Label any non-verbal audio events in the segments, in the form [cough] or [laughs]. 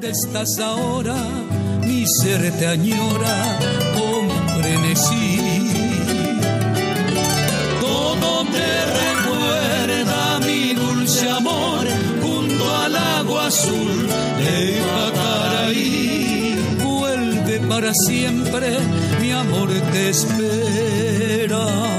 ¿Dónde estás ahora? Mi ser te añora con frenesí. Todo me recuerda mi dulce amor junto al agua azul de Pacaraí. Vuelve para siempre, mi amor te espera.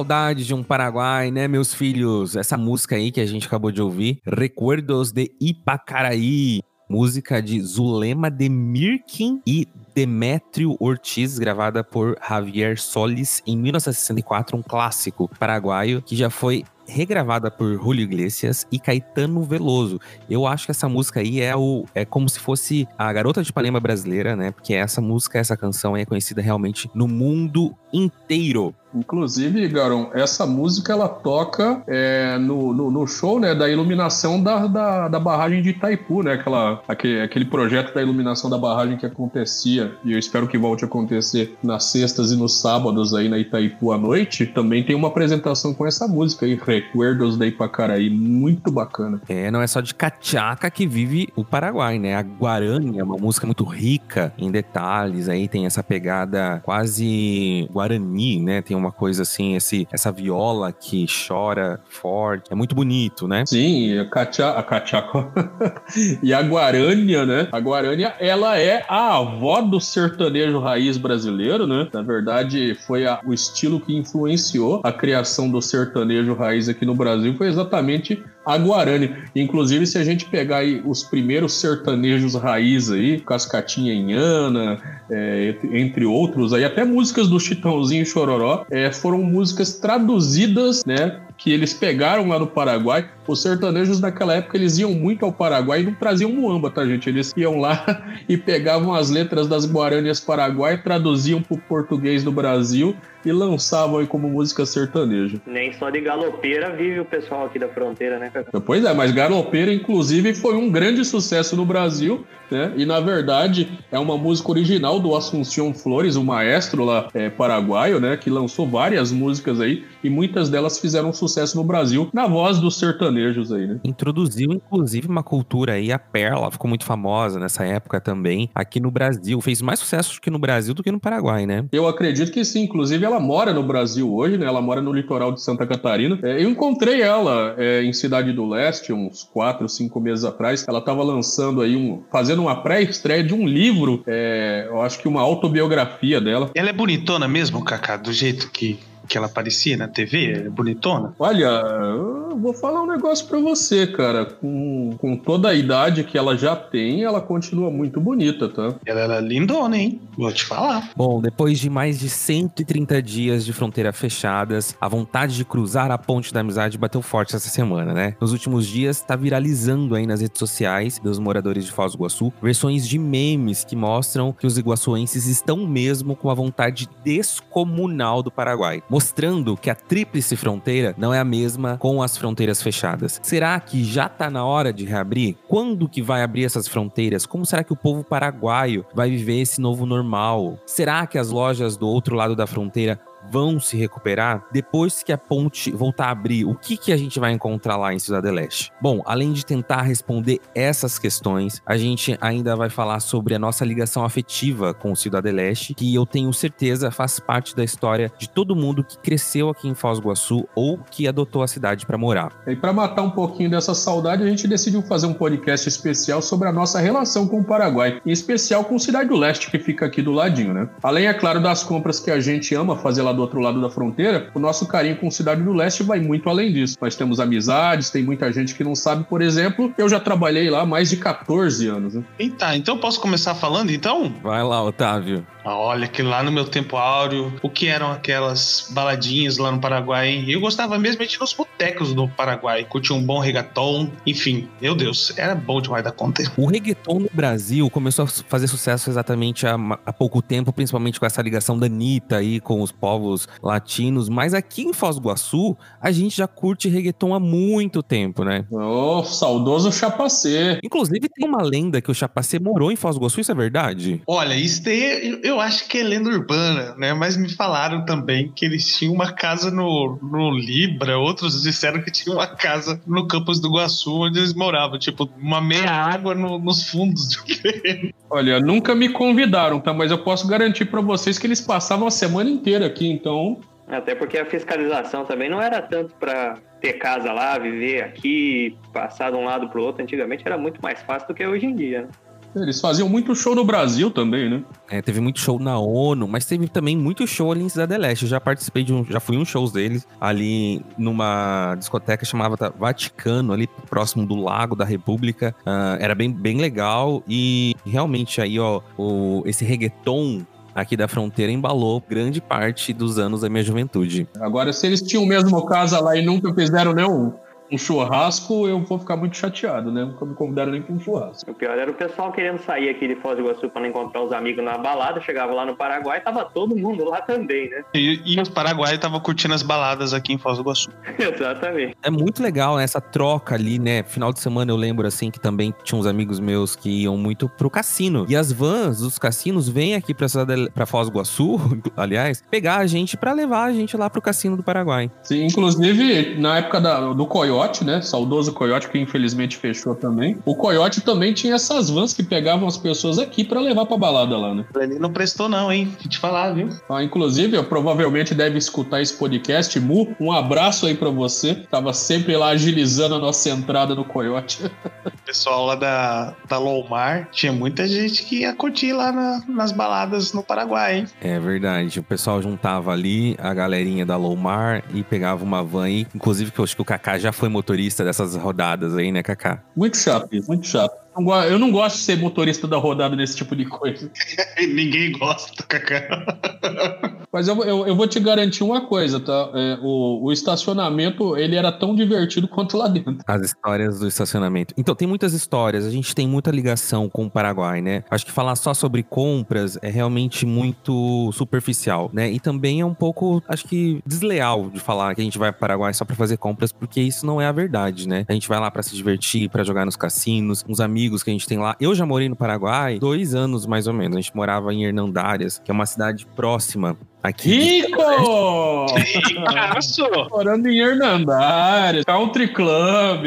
Saudade de um Paraguai, né, meus filhos? Essa música aí que a gente acabou de ouvir, Recuerdos de Ipacaraí. Música de Zulema de Mirkin e Demétrio Ortiz, gravada por Javier Solis em 1964, um clássico paraguaio que já foi regravada por Julio Iglesias e Caetano Veloso. Eu acho que essa música aí é o é como se fosse a Garota de Ipanema brasileira, né? Porque essa música, essa canção é conhecida realmente no mundo inteiro. Inclusive, Garon, essa música ela toca é, no, no, no, show né, da iluminação da, da, da, barragem de Itaipu, né? Aquela, aquele, aquele projeto da iluminação da barragem que acontecia, e eu espero que volte a acontecer nas sextas e nos sábados aí na Itaipu à noite. Também tem uma apresentação com essa música aí, Recuerdos da Ipacaraí, muito bacana. É, não é só de cachaca que vive o Paraguai, né? A Guarani é uma música muito rica em detalhes, aí tem essa pegada quase Guarani, né? Tem uma coisa assim, esse, essa viola que chora forte. É muito bonito, né? Sim, a Cacha, a Cachaco. [laughs] e a Guarânia, né? A Guarânia, ela é a avó do sertanejo raiz brasileiro, né? Na verdade, foi a, o estilo que influenciou a criação do sertanejo raiz aqui no Brasil, foi exatamente a Guarani. Inclusive, se a gente pegar aí os primeiros sertanejos raiz aí, Cascatinha Inhana, é, entre outros, aí até músicas do Chitãozinho Chororó, é, foram músicas traduzidas, né, que eles pegaram lá no Paraguai. Os sertanejos naquela época eles iam muito ao Paraguai e não traziam muamba, tá, gente? Eles iam lá [laughs] e pegavam as letras das guaranias paraguai, traduziam para o português do Brasil e lançavam aí como música sertaneja. Nem só de galopeira vive o pessoal aqui da fronteira, né, Cacá? Pois é, mas galopeira, inclusive, foi um grande sucesso no Brasil, né? E na verdade é uma música original do Assunção Flores, o maestro lá é, paraguaio, né? Que lançou várias músicas aí e muitas delas fizeram sucesso no Brasil na voz dos sertanejos aí, né? Introduziu, inclusive, uma cultura aí, a Perla ficou muito famosa nessa época também, aqui no Brasil. Fez mais sucesso que no Brasil do que no Paraguai, né? Eu acredito que sim, inclusive ela mora no Brasil hoje, né? Ela mora no litoral de Santa Catarina. É, eu encontrei ela é, em Cidade do Leste, uns quatro, cinco meses atrás. Ela estava lançando aí um. fazendo uma pré-estreia de um livro, é, eu acho que uma autobiografia dela. Ela é bonitona mesmo, Kaká, do jeito que que ela aparecia na TV, é bonitona? Olha, eu vou falar um negócio para você, cara. Com, com toda a idade que ela já tem, ela continua muito bonita, tá? Ela era lindona, hein? Vou te falar. Bom, depois de mais de 130 dias de fronteira fechadas, a vontade de cruzar a ponte da amizade bateu forte essa semana, né? Nos últimos dias, tá viralizando aí nas redes sociais dos moradores de Foz do Iguaçu versões de memes que mostram que os iguaçuenses estão mesmo com a vontade descomunal do Paraguai mostrando que a tríplice fronteira não é a mesma com as fronteiras fechadas. Será que já está na hora de reabrir? Quando que vai abrir essas fronteiras? Como será que o povo paraguaio vai viver esse novo normal? Será que as lojas do outro lado da fronteira vão se recuperar depois que a ponte voltar a abrir? O que, que a gente vai encontrar lá em Cidade Leste? Bom, além de tentar responder essas questões, a gente ainda vai falar sobre a nossa ligação afetiva com Cidade Leste, que eu tenho certeza faz parte da história de todo mundo que cresceu aqui em Foz do Iguaçu ou que adotou a cidade para morar. E para matar um pouquinho dessa saudade, a gente decidiu fazer um podcast especial sobre a nossa relação com o Paraguai, em especial com Cidade do Leste, que fica aqui do ladinho, né? Além, é claro, das compras que a gente ama fazer lá do outro lado da fronteira, o nosso carinho com Cidade do Leste vai muito além disso. Nós temos amizades, tem muita gente que não sabe, por exemplo, eu já trabalhei lá há mais de 14 anos. Né? Eita, então eu posso começar falando então? Vai lá, Otávio. Ah, olha, que lá no meu tempo áureo, o que eram aquelas baladinhas lá no Paraguai, hein? Eu gostava mesmo de ir nos botecos do Paraguai, curtir um bom reggaeton, enfim, meu Deus, era bom demais da conta. O reggaeton no Brasil começou a fazer sucesso exatamente há, há pouco tempo, principalmente com essa ligação da Anitta aí com os povos latinos, mas aqui em Foz do Iguaçu, a gente já curte reggaeton há muito tempo, né? Oh, saudoso Chapacê. Inclusive tem uma lenda que o Chapacê morou em Foz do Iguaçu, isso é verdade? Olha, isso tem Eu acho que é lenda urbana, né? Mas me falaram também que eles tinham uma casa no, no Libra, outros disseram que tinha uma casa no campus do Iguaçu, onde eles moravam. Tipo, uma meia água no- nos fundos de um terreno. Olha, nunca me convidaram, tá? Mas eu posso garantir pra vocês que eles passavam a semana inteira aqui, então. Até porque a fiscalização também não era tanto pra ter casa lá, viver aqui, passar de um lado pro outro. Antigamente era muito mais fácil do que hoje em dia, né? Eles faziam muito show no Brasil também, né? É, teve muito show na ONU, mas teve também muito show ali em Cidade Leste. Eu já participei de um, já fui em uns shows deles ali numa discoteca chamava Vaticano, ali próximo do Lago da República. Ah, era bem, bem legal e realmente aí, ó, o, esse reggaeton aqui da fronteira embalou grande parte dos anos da minha juventude. Agora, se eles tinham mesmo casa lá e nunca fizeram nenhum um churrasco, eu vou ficar muito chateado, né? Nunca me convidaram nem pra um churrasco. O pior era o pessoal querendo sair aqui de Foz do Iguaçu para encontrar os amigos na balada, chegava lá no Paraguai e tava todo mundo lá também, né? E, e os paraguaios estavam curtindo as baladas aqui em Foz do Iguaçu. [laughs] Exatamente. É muito legal né, essa troca ali, né? Final de semana eu lembro assim que também tinha uns amigos meus que iam muito pro cassino. E as vans dos cassinos vêm aqui pra, cidade- pra Foz do Iguaçu, [laughs] aliás, pegar a gente pra levar a gente lá pro cassino do Paraguai. Sim, inclusive, na época da- do Coyote, né? Saudoso Coyote, que infelizmente fechou também. O Coyote também tinha essas vans que pegavam as pessoas aqui pra levar pra balada lá, né? Ele não prestou, não, hein? Vou te falar, viu? Ah, inclusive, eu provavelmente deve escutar esse podcast. Mu, um abraço aí pra você. Tava sempre lá agilizando a nossa entrada no Coyote. [laughs] O pessoal lá da, da Lomar tinha muita gente que ia curtir lá na- nas baladas no Paraguai, hein? É verdade. O pessoal juntava ali a galerinha da Lomar e pegava uma van aí. Inclusive, que eu acho que o Kaká já foi motorista dessas rodadas aí, né, Kaká? Muito chato muito chato. Eu não gosto de ser motorista da rodada nesse tipo de coisa. [laughs] Ninguém gosta, Cacá. Mas eu, eu, eu vou te garantir uma coisa, tá? É, o, o estacionamento, ele era tão divertido quanto lá dentro. As histórias do estacionamento. Então, tem muitas histórias. A gente tem muita ligação com o Paraguai, né? Acho que falar só sobre compras é realmente muito superficial, né? E também é um pouco, acho que, desleal de falar que a gente vai para o Paraguai só para fazer compras, porque isso não é a verdade, né? A gente vai lá para se divertir, para jogar nos cassinos, uns amigos que a gente tem lá. Eu já morei no Paraguai dois anos, mais ou menos. A gente morava em Hernandárias, que é uma cidade próxima aqui. Rico! Isso Morando em Hernandárias, Country Club.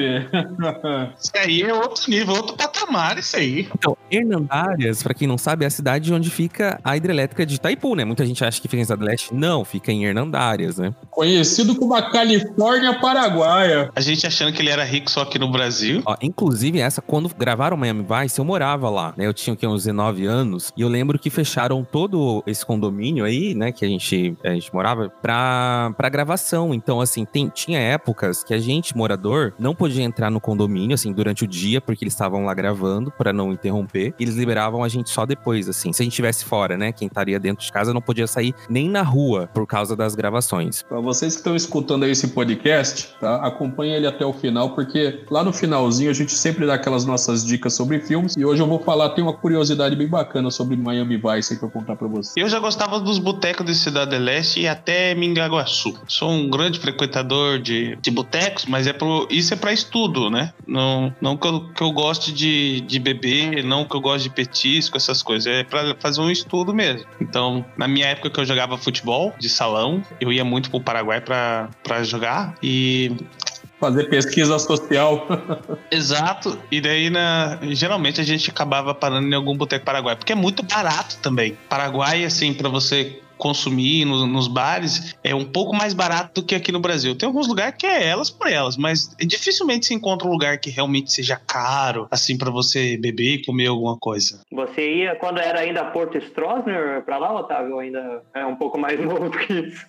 aí é outro nível, outro patamar, isso aí. Então, Hernandárias, pra quem não sabe, é a cidade onde fica a hidrelétrica de Itaipu, né? Muita gente acha que fica em Cidade Leste. Não, fica em Hernandárias, né? Conhecido como a Califórnia Paraguaia. A gente achando que ele era rico só aqui no Brasil. Ó, inclusive, essa, quando gravaram Miami Vice, eu morava lá, né? Eu tinha o quê, uns 19 anos. E eu lembro que fecharam todo esse condomínio aí, né? Que a gente, a gente morava, pra, pra gravação. Então, assim, tem, tinha épocas que a gente, morador, não podia entrar no condomínio, assim, durante o dia, porque eles estavam lá gravando, pra não interromper. E eles liberavam a gente só depois, assim. Se a gente estivesse fora, né? Quem estaria dentro de casa não podia sair nem na rua por causa das gravações. Pra vocês que estão escutando aí esse podcast, tá? Acompanhe ele até o final, porque lá no finalzinho a gente sempre dá aquelas nossas dicas sobre filmes. E hoje eu vou falar, tem uma curiosidade bem bacana sobre Miami Vice aí pra eu contar pra vocês. Eu já gostava dos botecos de Cidade Leste e até Mingaguaçu. Sou um grande frequentador de, de botecos, mas é pro, isso é pra estudo, né? Não, não que, eu, que eu goste de, de beber, não que eu goste de petisco, essas coisas. É pra fazer um estudo mesmo. Então, na minha época que eu jogava futebol de salão, eu ia muito pro Paraguai pra, pra jogar e Fazer pesquisa social. [laughs] Exato. E daí, na... geralmente, a gente acabava parando em algum boteco paraguai, porque é muito barato também. Paraguai, assim, para você consumir no- nos bares, é um pouco mais barato do que aqui no Brasil. Tem alguns lugares que é elas por elas, mas dificilmente se encontra um lugar que realmente seja caro, assim, para você beber e comer alguma coisa. Você ia quando era ainda Porto Stroessner pra lá, Otávio? Ainda é um pouco mais [laughs] novo do que isso?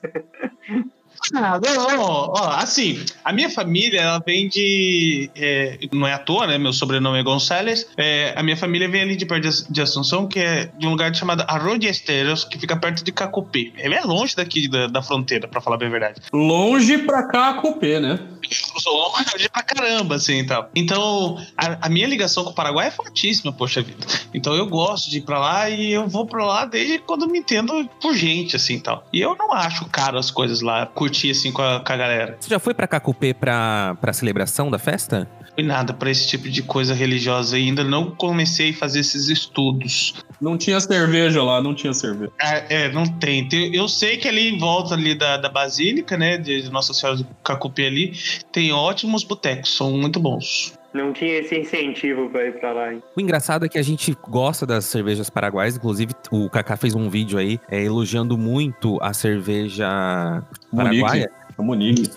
Ah, não, ó, assim, a minha família, ela vem de. é, não é à toa, né? Meu sobrenome é Gonçalves. É, a minha família vem ali de perto de- Assunção, que é de um lugar chamado Arroio de Esteros, que fica perto de Cacupé. Ele é longe daqui da, da fronteira, pra falar bem a verdade. Longe pra cá a Cupê, né? Longe pra caramba, assim, então. Então, a, a minha ligação com o Paraguai é fortíssima, poxa vida. Então, eu gosto de ir pra lá e eu vou pra lá desde quando me entendo por gente, assim, tal. E eu não acho caro as coisas lá, curtir, assim, com a, com a galera. Você já foi pra Cacupê pra, pra celebração da festa? fui nada para esse tipo de coisa religiosa ainda. Não comecei a fazer esses estudos. Não tinha cerveja lá, não tinha cerveja. É, é não tem. Eu sei que ali em volta ali da, da Basílica, né, de Nossa Senhora do Cacupi ali, tem ótimos botecos, são muito bons. Não tinha esse incentivo para ir para lá. Hein? O engraçado é que a gente gosta das cervejas paraguaias. Inclusive, o Kaká fez um vídeo aí é, elogiando muito a cerveja paraguaia. A Monique.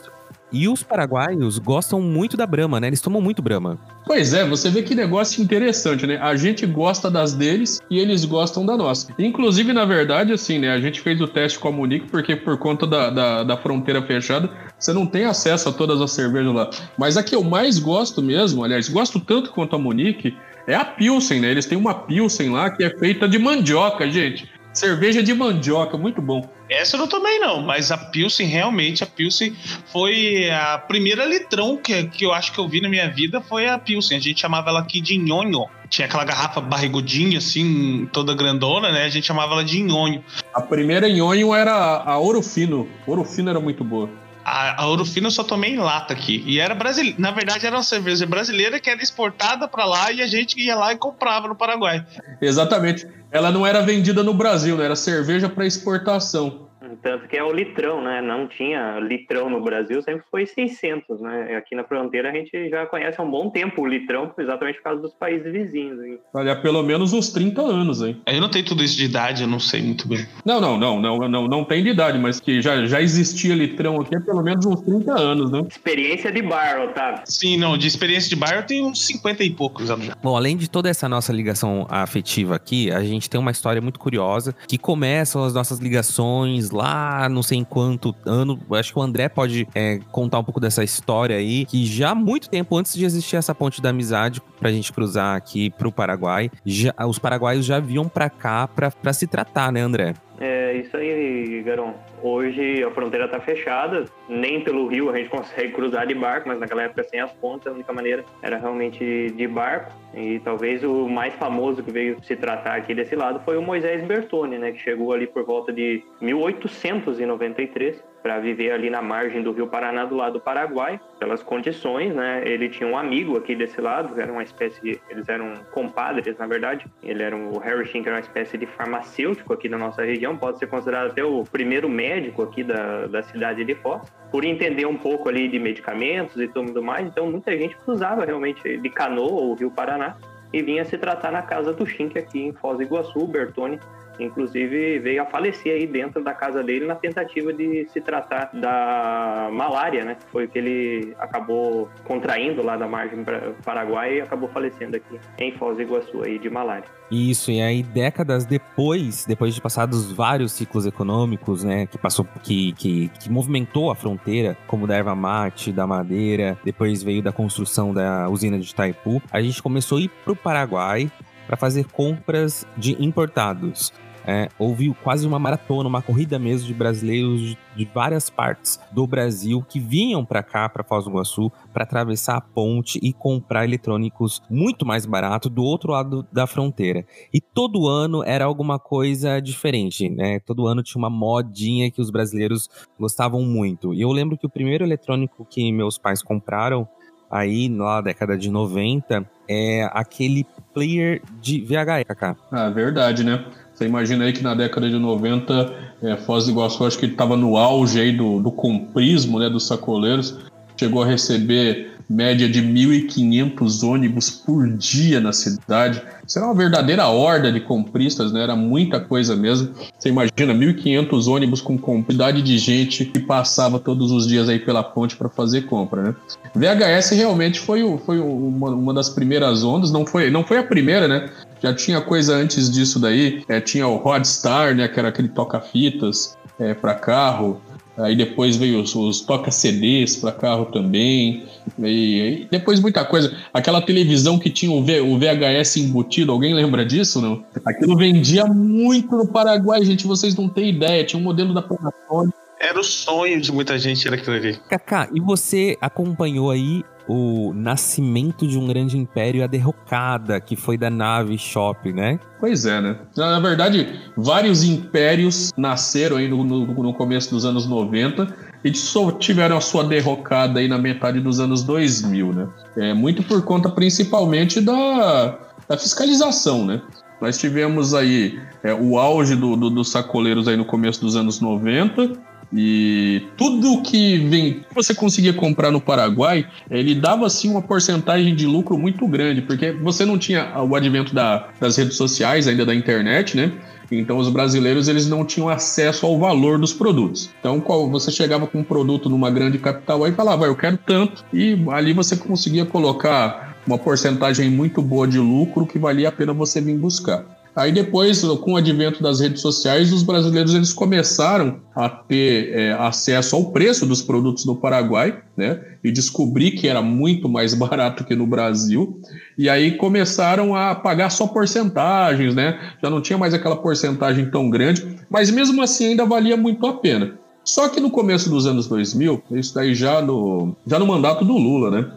E os paraguaios gostam muito da Brahma, né? Eles tomam muito Brahma. Pois é, você vê que negócio interessante, né? A gente gosta das deles e eles gostam da nossa. Inclusive, na verdade, assim, né? A gente fez o teste com a Monique porque por conta da, da, da fronteira fechada, você não tem acesso a todas as cervejas lá. Mas a que eu mais gosto mesmo, aliás, gosto tanto quanto a Monique, é a Pilsen, né? Eles têm uma Pilsen lá que é feita de mandioca, gente. Cerveja de mandioca, muito bom. Essa eu não tomei, não, mas a Pilsen, realmente, a Pilsen foi a primeira litrão que, que eu acho que eu vi na minha vida, foi a Pilsen. A gente chamava ela aqui de nhonho. Tinha aquela garrafa barrigudinha, assim, toda grandona, né? A gente chamava ela de nhonho. A primeira nhonho era a Ouro Fino. Ouro Fino era muito boa. A, Ouro Fino eu só tomei em lata aqui. E era brasileira. Na verdade, era uma cerveja brasileira que era exportada para lá e a gente ia lá e comprava no Paraguai. Exatamente. Ela não era vendida no Brasil, né? Era cerveja para exportação. Tanto que é o litrão, né? Não tinha litrão no Brasil, sempre foi 600, né? Aqui na fronteira a gente já conhece há um bom tempo o litrão, exatamente por causa dos países vizinhos. Hein? Olha, pelo menos uns 30 anos, hein? Eu não tenho tudo isso de idade, eu não sei muito bem. Não, não, não, não, não, não tem de idade, mas que já, já existia litrão aqui há pelo menos uns 30 anos, né? Experiência de bar, Otávio. Sim, não, de experiência de bar eu tenho uns 50 e poucos anos. Bom, além de toda essa nossa ligação afetiva aqui, a gente tem uma história muito curiosa que começam as nossas ligações lá, não sei em quanto ano. Acho que o André pode é, contar um pouco dessa história aí, que já há muito tempo antes de existir essa ponte da amizade pra gente cruzar aqui pro Paraguai, já, os paraguaios já vinham pra cá pra, pra se tratar, né, André? É isso aí, Garon. Hoje a fronteira está fechada, nem pelo rio a gente [laughs] consegue cruzar de barco, mas naquela época sem as pontas, a única maneira era realmente de barco. E talvez o mais famoso que veio se tratar aqui desse lado foi o Moisés Bertone, né, que chegou ali por volta de 1893 para viver ali na margem do Rio Paraná, do lado do Paraguai, pelas condições, né? Ele tinha um amigo aqui desse lado, era uma espécie, eles eram compadres, na verdade. Ele era um, o Harry Shink era uma espécie de farmacêutico aqui da nossa região, pode ser considerado até o primeiro médico aqui da, da cidade de Foz, por entender um pouco ali de medicamentos e tudo mais. Então, muita gente cruzava realmente de canoa ou Rio Paraná e vinha se tratar na casa do Shink aqui em Foz do Iguaçu, o Bertone inclusive veio a falecer aí dentro da casa dele na tentativa de se tratar da malária, né? Foi o que ele acabou contraindo lá da margem Paraguai e acabou falecendo aqui em Foz do Iguaçu aí de malária. Isso, e aí décadas depois, depois de passados vários ciclos econômicos, né, que passou, que, que, que movimentou a fronteira, como da erva mate, da madeira, depois veio da construção da usina de Itaipu, a gente começou a ir para o Paraguai para fazer compras de importados. É, houve quase uma maratona, uma corrida mesmo de brasileiros de, de várias partes do Brasil que vinham para cá, para Foz do Iguaçu, para atravessar a ponte e comprar eletrônicos muito mais barato do outro lado da fronteira. E todo ano era alguma coisa diferente, né? Todo ano tinha uma modinha que os brasileiros gostavam muito. E eu lembro que o primeiro eletrônico que meus pais compraram aí na década de 90 é aquele player de VHS. Ah, verdade, né? Você imagina aí que na década de 90, é, Foz do Iguaçu acho que estava no auge aí do, do comprismo, né, dos sacoleiros. Chegou a receber média de 1.500 ônibus por dia na cidade. Isso era uma verdadeira horda de compristas, né? Era muita coisa mesmo. Você imagina 1.500 ônibus com quantidade de gente que passava todos os dias aí pela ponte para fazer compra, né? VHS realmente foi, foi uma, uma, das primeiras ondas, não foi, não foi a primeira, né? Já tinha coisa antes disso daí, é, tinha o Rodstar, né, que era aquele toca-fitas é, para carro, aí depois veio os, os toca-CDs para carro também, e, e, depois muita coisa. Aquela televisão que tinha o, v, o VHS embutido, alguém lembra disso, não? Aquilo vendia muito no Paraguai, gente, vocês não têm ideia, tinha um modelo da Panasonic. Era o sonho de muita gente, era aquilo ali. Kaká, e você acompanhou aí o nascimento de um grande império, a derrocada, que foi da nave Shop, né? Pois é, né? Na verdade, vários impérios nasceram aí no, no, no começo dos anos 90 e só tiveram a sua derrocada aí na metade dos anos 2000, né? É, muito por conta principalmente da, da fiscalização, né? Nós tivemos aí é, o auge do, do, dos sacoleiros aí no começo dos anos 90, e tudo que vem, você conseguia comprar no Paraguai, ele dava assim uma porcentagem de lucro muito grande, porque você não tinha o advento da, das redes sociais, ainda da internet, né? Então os brasileiros eles não tinham acesso ao valor dos produtos. Então qual, você chegava com um produto numa grande capital aí falava, eu quero tanto, e ali você conseguia colocar uma porcentagem muito boa de lucro que valia a pena você vir buscar. Aí depois, com o advento das redes sociais, os brasileiros eles começaram a ter é, acesso ao preço dos produtos no Paraguai, né? E descobrir que era muito mais [laughs] barato que no Brasil. E aí começaram a pagar só porcentagens, né? Já não tinha mais aquela porcentagem tão grande, mas mesmo assim ainda valia muito a pena. Só que no começo dos anos 2000, isso daí já no, já no mandato do Lula, né?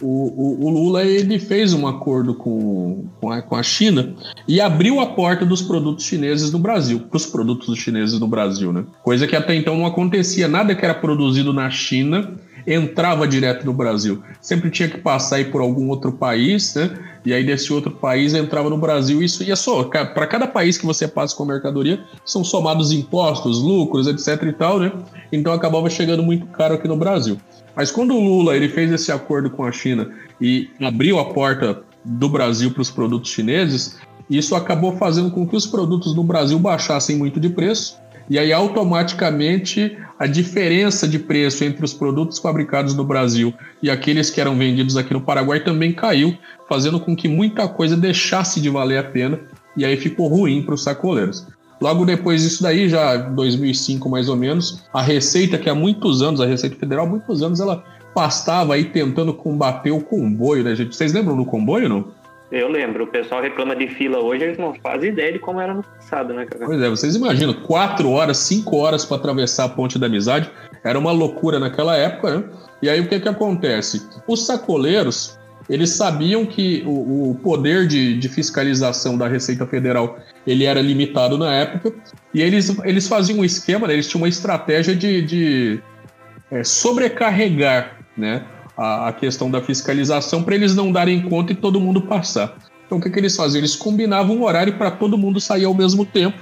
O, o, o, Lula ele fez um acordo com, com a, com, a, China e abriu a porta dos produtos chineses no Brasil, para os produtos chineses no Brasil, né? Coisa que até então não acontecia. Nada que era produzido na China entrava direto no Brasil. Sempre tinha que passar por algum outro país, né? E aí desse outro país entrava no Brasil. Isso ia só para cada país que você passa com a mercadoria são somados impostos, lucros, etc e tal, né? Então acabava chegando muito caro aqui no Brasil. Mas quando o Lula ele fez esse acordo com a China e abriu a porta do Brasil para os produtos chineses, isso acabou fazendo com que os produtos no Brasil baixassem muito de preço. E aí, automaticamente, a diferença de preço entre os produtos fabricados no Brasil e aqueles que eram vendidos aqui no Paraguai também caiu, fazendo com que muita coisa deixasse de valer a pena e aí ficou ruim para os sacoleiros. Logo depois disso daí, já 2005 mais ou menos, a Receita, que há muitos anos, a Receita Federal, há muitos anos, ela pastava aí tentando combater o comboio, né, gente? Vocês lembram do comboio, não? Eu lembro, o pessoal reclama de fila hoje, eles não fazem ideia de como era no passado, né, cara? Pois é, vocês imaginam, quatro horas, cinco horas para atravessar a ponte da amizade, era uma loucura naquela época, né? E aí o que que acontece? Os sacoleiros, eles sabiam que o, o poder de, de, fiscalização da Receita Federal ele era limitado na época e eles, eles faziam um esquema, né, eles tinham uma estratégia de, de é, sobrecarregar né, a, a, questão da fiscalização para eles não darem conta e todo mundo passar. Então o que, que eles faziam? Eles combinavam um horário para todo mundo sair ao mesmo tempo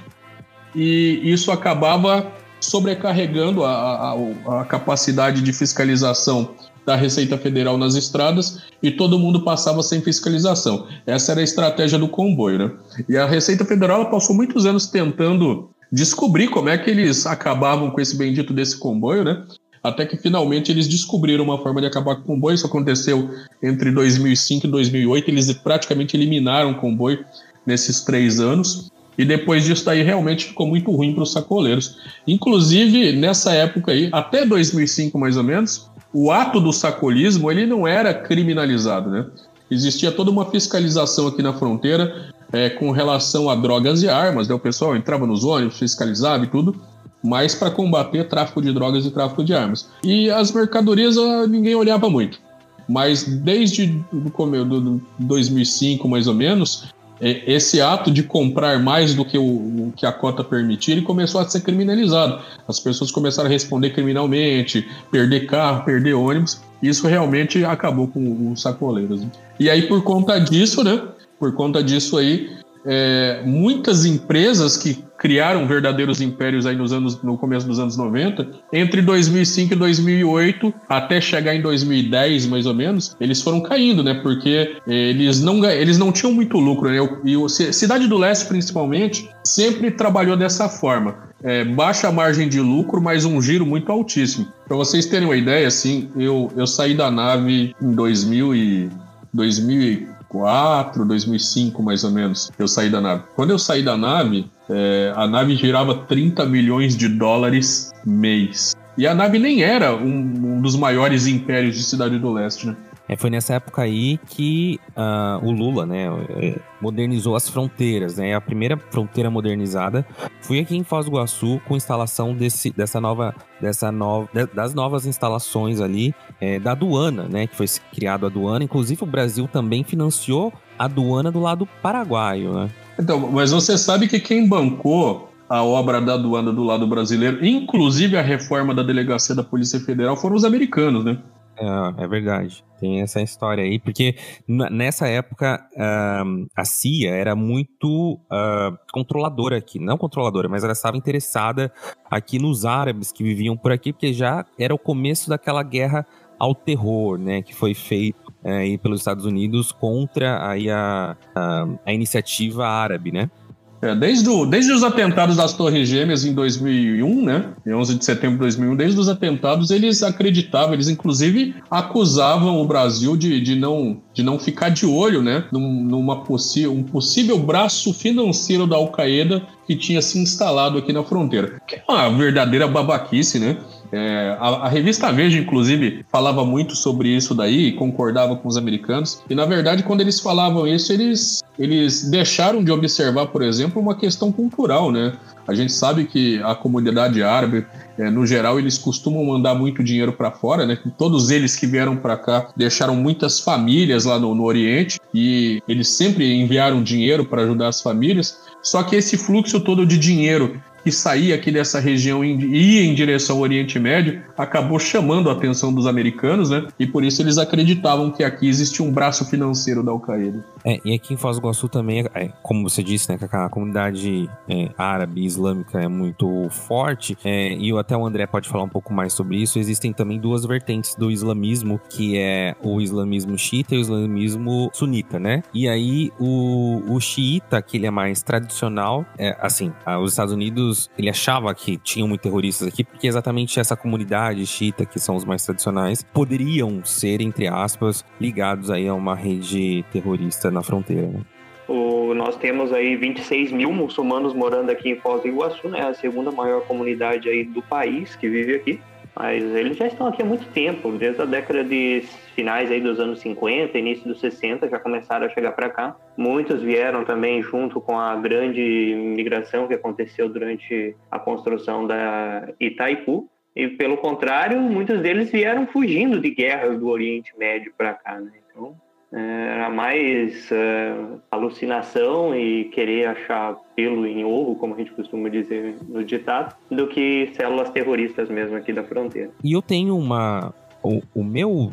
e isso acabava sobrecarregando a, a, a capacidade de fiscalização da Receita Federal nas estradas e todo mundo passava sem fiscalização. Essa era a estratégia do comboio, né? E a Receita Federal passou muitos anos tentando descobrir como é que eles acabavam com esse bendito desse comboio, né? Até que finalmente eles descobriram uma forma de acabar com o comboio. Isso aconteceu entre 2005 e 2008. Eles praticamente eliminaram o comboio nesses três anos. E depois disso daí realmente ficou muito ruim para os sacoleiros. Inclusive, nessa época aí, até 2005 mais ou menos, o ato do sacolismo ele não era criminalizado, né? Existia toda uma fiscalização aqui na fronteira é, com relação a drogas e armas, né? O pessoal entrava nos ônibus, fiscalizava e tudo, mas para combater tráfico de drogas e tráfico de armas. E as mercadorias ah, ninguém olhava muito. Mas desde do, 2005, mais ou menos, esse ato de comprar mais do que o, que a cota permitia, ele começou a ser criminalizado. As pessoas começaram a responder criminalmente, perder carro, perder ônibus. Isso realmente acabou com os sacoleiros. Né? E aí, por conta disso, né? Por conta disso aí, é, muitas empresas que criaram verdadeiros impérios aí nos anos, no começo dos anos 90, entre 2005 e 2008, até chegar em 2010, mais ou menos, eles foram caindo, né? Porque eles não, eles não tinham muito lucro, né? E o Cidade do Leste, principalmente, sempre trabalhou dessa forma. É, baixa margem de lucro, mas um giro muito altíssimo. Para vocês terem uma ideia, assim, eu, eu saí da nave em 2000 e 2000 2004, 2005 mais ou menos, eu saí da nave. Quando eu saí da nave, é, a nave girava 30 milhões de dólares mês. E a nave nem era um, um dos maiores impérios de Cidade do Leste, né? É, foi nessa época aí que uh, o Lula, né, é, modernizou as fronteiras, né? A primeira fronteira modernizada foi aqui em Foz do Iguaçu com instalação desse, dessa nova, dessa nova, das novas instalações ali é, da aduana, né? Que foi criado a aduana. Inclusive o Brasil também financiou a aduana do lado paraguaio, né? Então, mas você sabe que quem bancou a obra da aduana do lado brasileiro, inclusive a reforma da delegacia da Polícia Federal, foram os americanos, né? É, é verdade. Tem essa história aí, porque nessa época uh, a CIA era muito uh, controladora aqui. Não controladora, mas ela estava interessada aqui nos árabes que viviam por aqui, porque já era o começo daquela guerra ao terror, né? Que foi feito é, aí pelos Estados Unidos contra aí a, a, a iniciativa árabe, né? É, desde, o, desde os atentados das Torres Gêmeas em 2001, né? Em 11 de setembro de 2001, desde os atentados, eles acreditavam, eles inclusive acusavam o Brasil de, de, não, de não ficar de olho, né? Num, numa um possível braço financeiro da Al-Qaeda que tinha se instalado aqui na fronteira. Que é uma verdadeira babaquice, né? É, a, a, revista Veja, inclusive, falava muito sobre isso daí, concordava com os americanos. E na verdade, quando eles falavam isso, eles, eles deixaram de observar, por exemplo, uma questão cultural, né? A gente sabe que a comunidade árabe, é, no geral, eles costumam mandar muito dinheiro para fora, né? Todos eles que vieram para cá deixaram muitas famílias lá no, no Oriente e eles sempre enviaram dinheiro para ajudar as famílias. Só que esse fluxo todo de dinheiro que saía aqui dessa região e ia em direção ao Oriente Médio, acabou chamando a atenção dos americanos, né? E por isso eles acreditavam que aqui existia um braço financeiro da Al-Qaeda. É, e aqui em Foz do Iguaçu também, é, como você disse, né, que a comunidade é, árabe islâmica é muito forte, é, e até o André pode falar um pouco mais sobre isso, existem também duas vertentes do islamismo, que é o islamismo xiita e o islamismo sunita, né? E aí o, o xiita, que ele é mais tradicional, é, assim, os Estados Unidos, ele achava que tinham muitos terroristas aqui, porque exatamente essa comunidade xiita, que são os mais tradicionais, poderiam ser, entre aspas, ligados aí a uma rede terrorista na fronteira, né? O, nós temos aí 26 mil muçulmanos morando aqui em Foz do Iguaçu, né? A segunda maior comunidade aí do país que vive aqui. Mas eles já estão aqui há muito tempo, desde a década de finais aí dos anos 50, início dos 60, já começaram a chegar para cá. Muitos vieram também junto com a grande migração que aconteceu durante a construção da Itaipu. E pelo contrário, muitos deles vieram fugindo de guerras do Oriente Médio para cá, né? Então, era mais uh, alucinação e querer achar pelo em ovo, como a gente costuma dizer no ditado, do que células terroristas mesmo aqui da fronteira. E eu tenho uma. O, o meu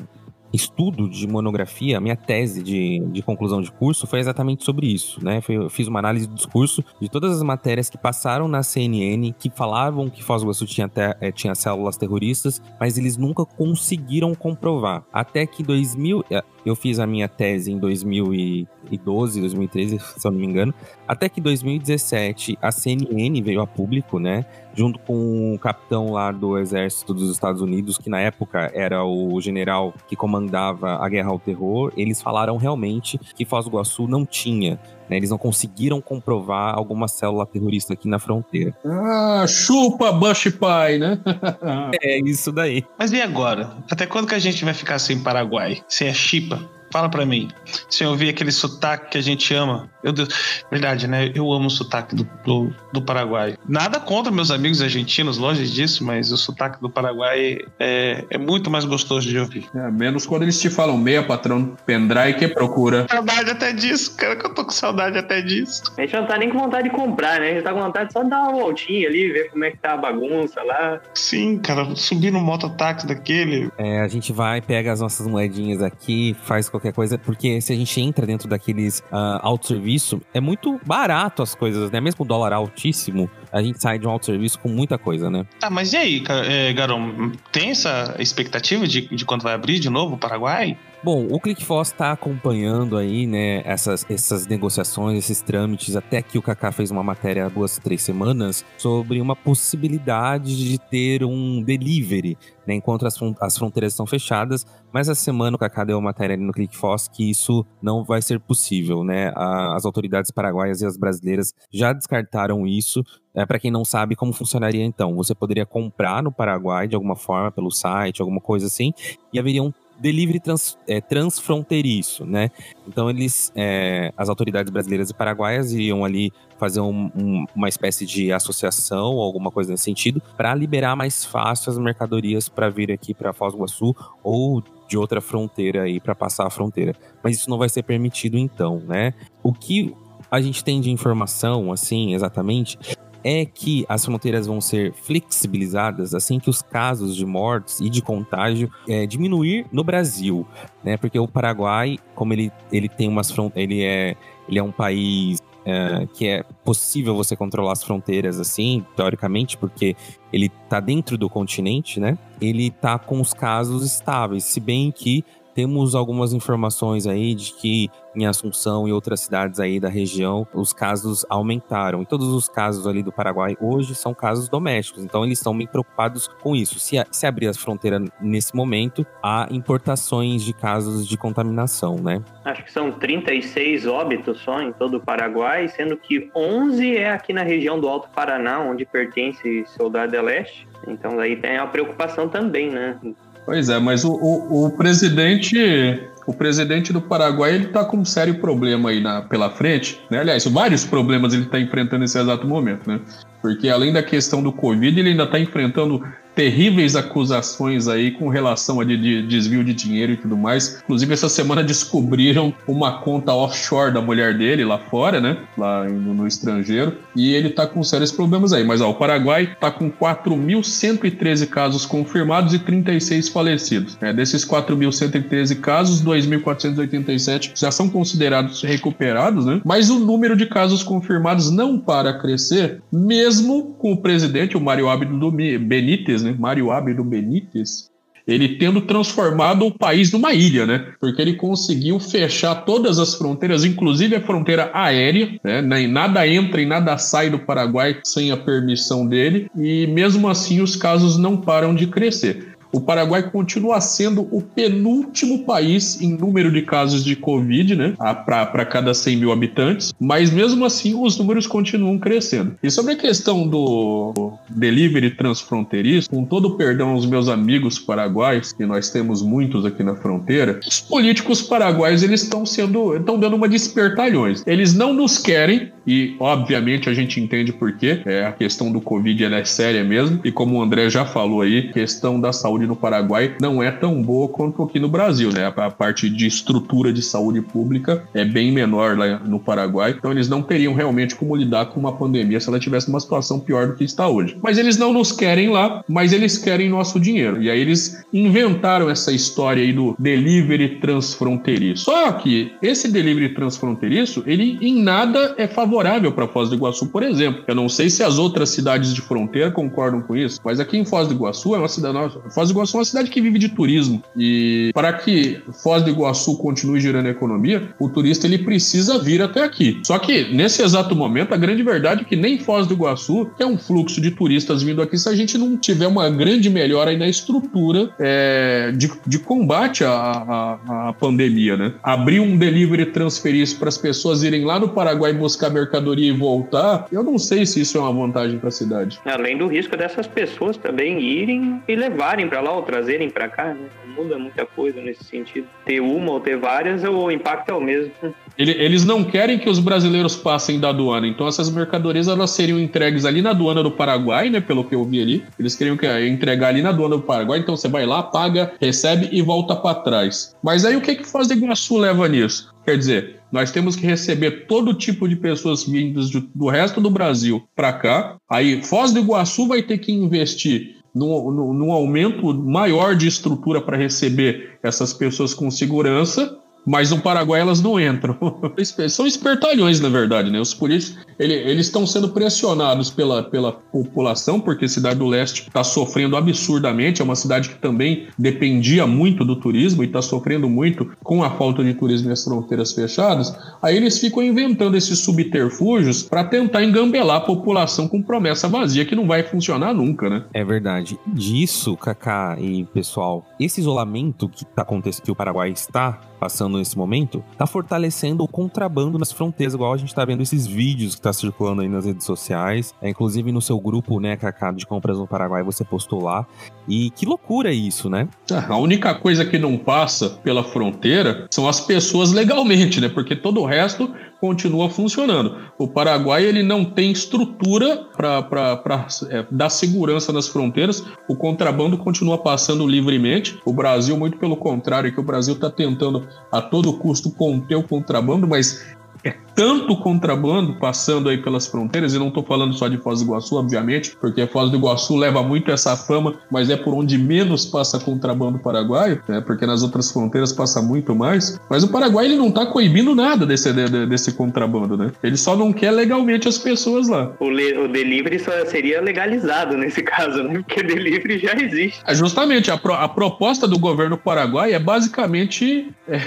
estudo de monografia, minha tese de, de conclusão de curso foi exatamente sobre isso, né? Eu fiz uma análise do discurso de todas as matérias que passaram na CNN que falavam que Foz do Iguaçu tinha, ter, é, tinha células terroristas, mas eles nunca conseguiram comprovar. Até que 2000, eh, eu fiz a minha tese em 2012, 2013, se eu não me engano, até que 2017 a CNN veio a público, né? junto com o capitão lá do exército dos Estados Unidos, que na época era o general que comandava a guerra ao terror, eles falaram realmente que Foz do Iguaçu não tinha né, eles não conseguiram comprovar alguma célula terrorista aqui na fronteira. Ah, chupa Bush Pai, né? [laughs] é isso daí. Mas e agora? Até quando que a gente vai ficar sem Paraguai? Sem a Chipa? Fala para mim. Se eu ouvir aquele sotaque que a gente ama. Meu Deus. Verdade, né? Eu amo o sotaque do, do, do, Paraguai. Nada contra meus amigos argentinos, longe disso, mas o sotaque do Paraguai é, é muito mais gostoso de ouvir. É, menos quando eles te falam meia, patrão, pendrive que procura. Saudade até disso, cara, que eu tô com saudade até disso. A gente não tá nem com vontade de comprar, né? A gente tá com vontade só de dar uma voltinha ali, ver como é que tá a bagunça lá. Sim, cara, subir no mototáxi daquele. É, a gente vai, pega as nossas moedinhas aqui, faz qualquer qualquer coisa, porque se a gente entra dentro daqueles uh, autosserviço, é muito barato as coisas, né? Mesmo o dólar altíssimo, a gente sai de um autosserviço com muita coisa, né? Ah, mas e aí, é, Garão? Tem essa expectativa de, de quando vai abrir de novo o Paraguai? Bom, o ClickFoss está acompanhando aí, né, essas, essas negociações, esses trâmites, até que o Kaká fez uma matéria há duas, três semanas sobre uma possibilidade de ter um delivery, né, enquanto as, as fronteiras estão fechadas. Mas essa semana o Kaká deu uma matéria ali no ClickFoss que isso não vai ser possível, né? A, as autoridades paraguaias e as brasileiras já descartaram isso. É, para quem não sabe como funcionaria então, você poderia comprar no Paraguai de alguma forma pelo site, alguma coisa assim, e haveria um delivery trans, é, transfronteiriço, né? Então eles, é, as autoridades brasileiras e paraguaias iam ali fazer um, um, uma espécie de associação ou alguma coisa nesse sentido para liberar mais fácil as mercadorias para vir aqui para Foz do Iguaçu ou de outra fronteira aí para passar a fronteira. Mas isso não vai ser permitido então, né? O que a gente tem de informação, assim, exatamente, é que as fronteiras vão ser flexibilizadas assim que os casos de mortes e de contágio é, diminuir no Brasil, né? Porque o Paraguai, como ele, ele tem umas ele é, ele é um país é, que é possível você controlar as fronteiras assim, teoricamente, porque ele está dentro do continente, né? Ele está com os casos estáveis, se bem que temos algumas informações aí de que em Assunção e outras cidades aí da região os casos aumentaram. E todos os casos ali do Paraguai hoje são casos domésticos, então eles estão bem preocupados com isso. Se, se abrir as fronteiras nesse momento, há importações de casos de contaminação, né? Acho que são 36 óbitos só em todo o Paraguai, sendo que 11 é aqui na região do Alto Paraná, onde pertence Soldado Leste. Então aí tem a preocupação também, né? Pois é, mas o, o, o presidente o presidente do Paraguai ele está com um sério problema aí na, pela frente, né? Aliás, vários problemas ele está enfrentando nesse exato momento, né? Porque além da questão do Covid, ele ainda está enfrentando terríveis acusações aí com relação a de, de, desvio de dinheiro e tudo mais. Inclusive, essa semana descobriram uma conta offshore da mulher dele lá fora, né? Lá no, no estrangeiro. E ele tá com sérios problemas aí. Mas ó, o Paraguai tá com 4.113 casos confirmados e 36 falecidos. É, desses 4.113 casos, 2.487 já são considerados recuperados, né? Mas o número de casos confirmados não para crescer, mesmo com o presidente, o Mário Abdo Benítez, né, Mário Abdo Benítez, ele tendo transformado o país numa ilha, né? Porque ele conseguiu fechar todas as fronteiras, inclusive a fronteira aérea, né? Nada entra e nada sai do Paraguai sem a permissão dele, e mesmo assim os casos não param de crescer o Paraguai continua sendo o penúltimo país em número de casos de Covid, né? Para cada 100 mil habitantes, mas mesmo assim os números continuam crescendo. E sobre a questão do delivery transfronteiriço, com todo o perdão aos meus amigos paraguaios, que nós temos muitos aqui na fronteira, os políticos paraguaios eles estão sendo, estão dando uma despertalhões. Eles não nos querem e obviamente a gente entende por quê. É a questão do Covid é séria mesmo e como o André já falou aí, questão da saúde saúde no Paraguai não é tão boa quanto aqui no Brasil, né? A parte de estrutura de saúde pública é bem menor lá no Paraguai, então eles não teriam realmente como lidar com uma pandemia se ela tivesse uma situação pior do que está hoje. Mas eles não nos querem lá, mas eles querem nosso dinheiro. E aí eles inventaram essa história aí do delivery transfronteiriço. Só que esse delivery transfronteiriço, ele em nada é favorável para Foz do Iguaçu, por exemplo. Eu não sei se as outras cidades de fronteira concordam com isso, mas aqui em Foz do Iguaçu é uma cidade, Foz do Iguaçu é uma cidade que vive de turismo. E para que Foz do Iguaçu continue gerando economia, o turista ele precisa vir até aqui. Só que nesse exato momento, a grande verdade é que nem Foz do Iguaçu é um fluxo de turistas vindo aqui se a gente não tiver uma grande melhora aí na estrutura é, de, de, combate à, à, à, pandemia, né? Abrir um delivery transferir isso para as pessoas irem lá no Paraguai buscar mercadoria e voltar, eu não sei se isso é uma vantagem para a cidade. Além do risco dessas pessoas também irem e levarem para lá ou trazerem para cá, né? Não muda muita coisa nesse sentido. Ter uma ou ter várias, o impacto é o mesmo. Eles não querem que os brasileiros passem da aduana, então essas mercadorias elas seriam entregues ali na aduana do Paraguai, né? Pelo que eu vi ali. Eles queriam que, eh, entregar ali na aduana do Paraguai, então você vai lá, paga, recebe e volta para trás. Mas aí o que que Foz do Iguaçu leva nisso? Quer dizer, nós temos que receber todo tipo de pessoas vindas do resto do Brasil para cá. Aí Foz do Iguaçu vai ter que investir num, aumento maior de estrutura para receber essas pessoas com segurança mas no Paraguai elas não entram. [laughs] São espertalhões, na verdade, né? Os políticos, ele, eles estão sendo pressionados pela, pela população, porque a cidade do leste está sofrendo absurdamente, é uma cidade que também dependia muito do turismo e está sofrendo muito com a falta de turismo e as fronteiras fechadas. Aí eles ficam inventando esses subterfúgios para tentar engambelar a população com promessa vazia que não vai funcionar nunca, né? É verdade. Disso, Kaká e pessoal, esse isolamento que tá acontecendo, que o Paraguai está passando nesse momento, tá fortalecendo o contrabando nas fronteiras, igual a gente tá vendo esses vídeos que tá circulando aí nas redes sociais. É, inclusive no seu grupo, né, Kaká, de compras no Paraguai, você postou lá. E que loucura isso, né? A única coisa que não passa pela fronteira são as pessoas legalmente, né? Porque todo o resto continua funcionando. O Paraguai ele não tem estrutura para é, dar segurança nas fronteiras, o contrabando continua passando livremente. O Brasil, muito pelo contrário, que o Brasil está tentando a todo custo conter o contrabando, mas é tanto contrabando passando aí pelas fronteiras, e não estou falando só de Foz do Iguaçu, obviamente, porque Foz do Iguaçu leva muito essa fama, mas é por onde menos passa contrabando paraguaio, né? Porque nas outras fronteiras passa muito mais. Mas o Paraguai ele não está coibindo nada desse, desse contrabando, né? Ele só não quer legalmente as pessoas lá. O, le, o delivery só seria legalizado nesse [laughs] caso, né? Porque delivery já existe. É justamente, a, pro, a proposta do governo paraguai é basicamente é,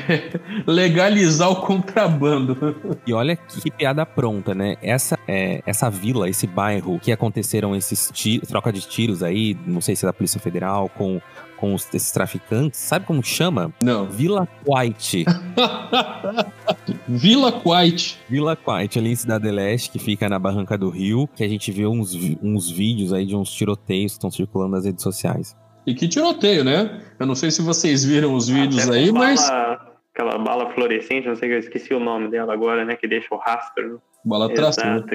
[laughs] legalizar o contrabando. E olha que piada pronta, né? Essa, é, essa vila, esse bairro que aconteceram esses troca de tiros aí, não sei se é da Polícia Federal, com com os, esses traficantes, sabe como chama? Não. Vila White. [laughs] Vila White. Vila White, ali em Cidade Leste, que fica na Barranca do Rio, que a gente vê uns, uns vídeos aí de uns tiroteios que estão circulando nas redes sociais. E que tiroteio, né? Eu não sei se vocês viram os vídeos Até aí, mas. Aquela bala fluorescente, não sei, eu esqueci o nome dela agora, né? Que deixa o rastro. Bala traçada.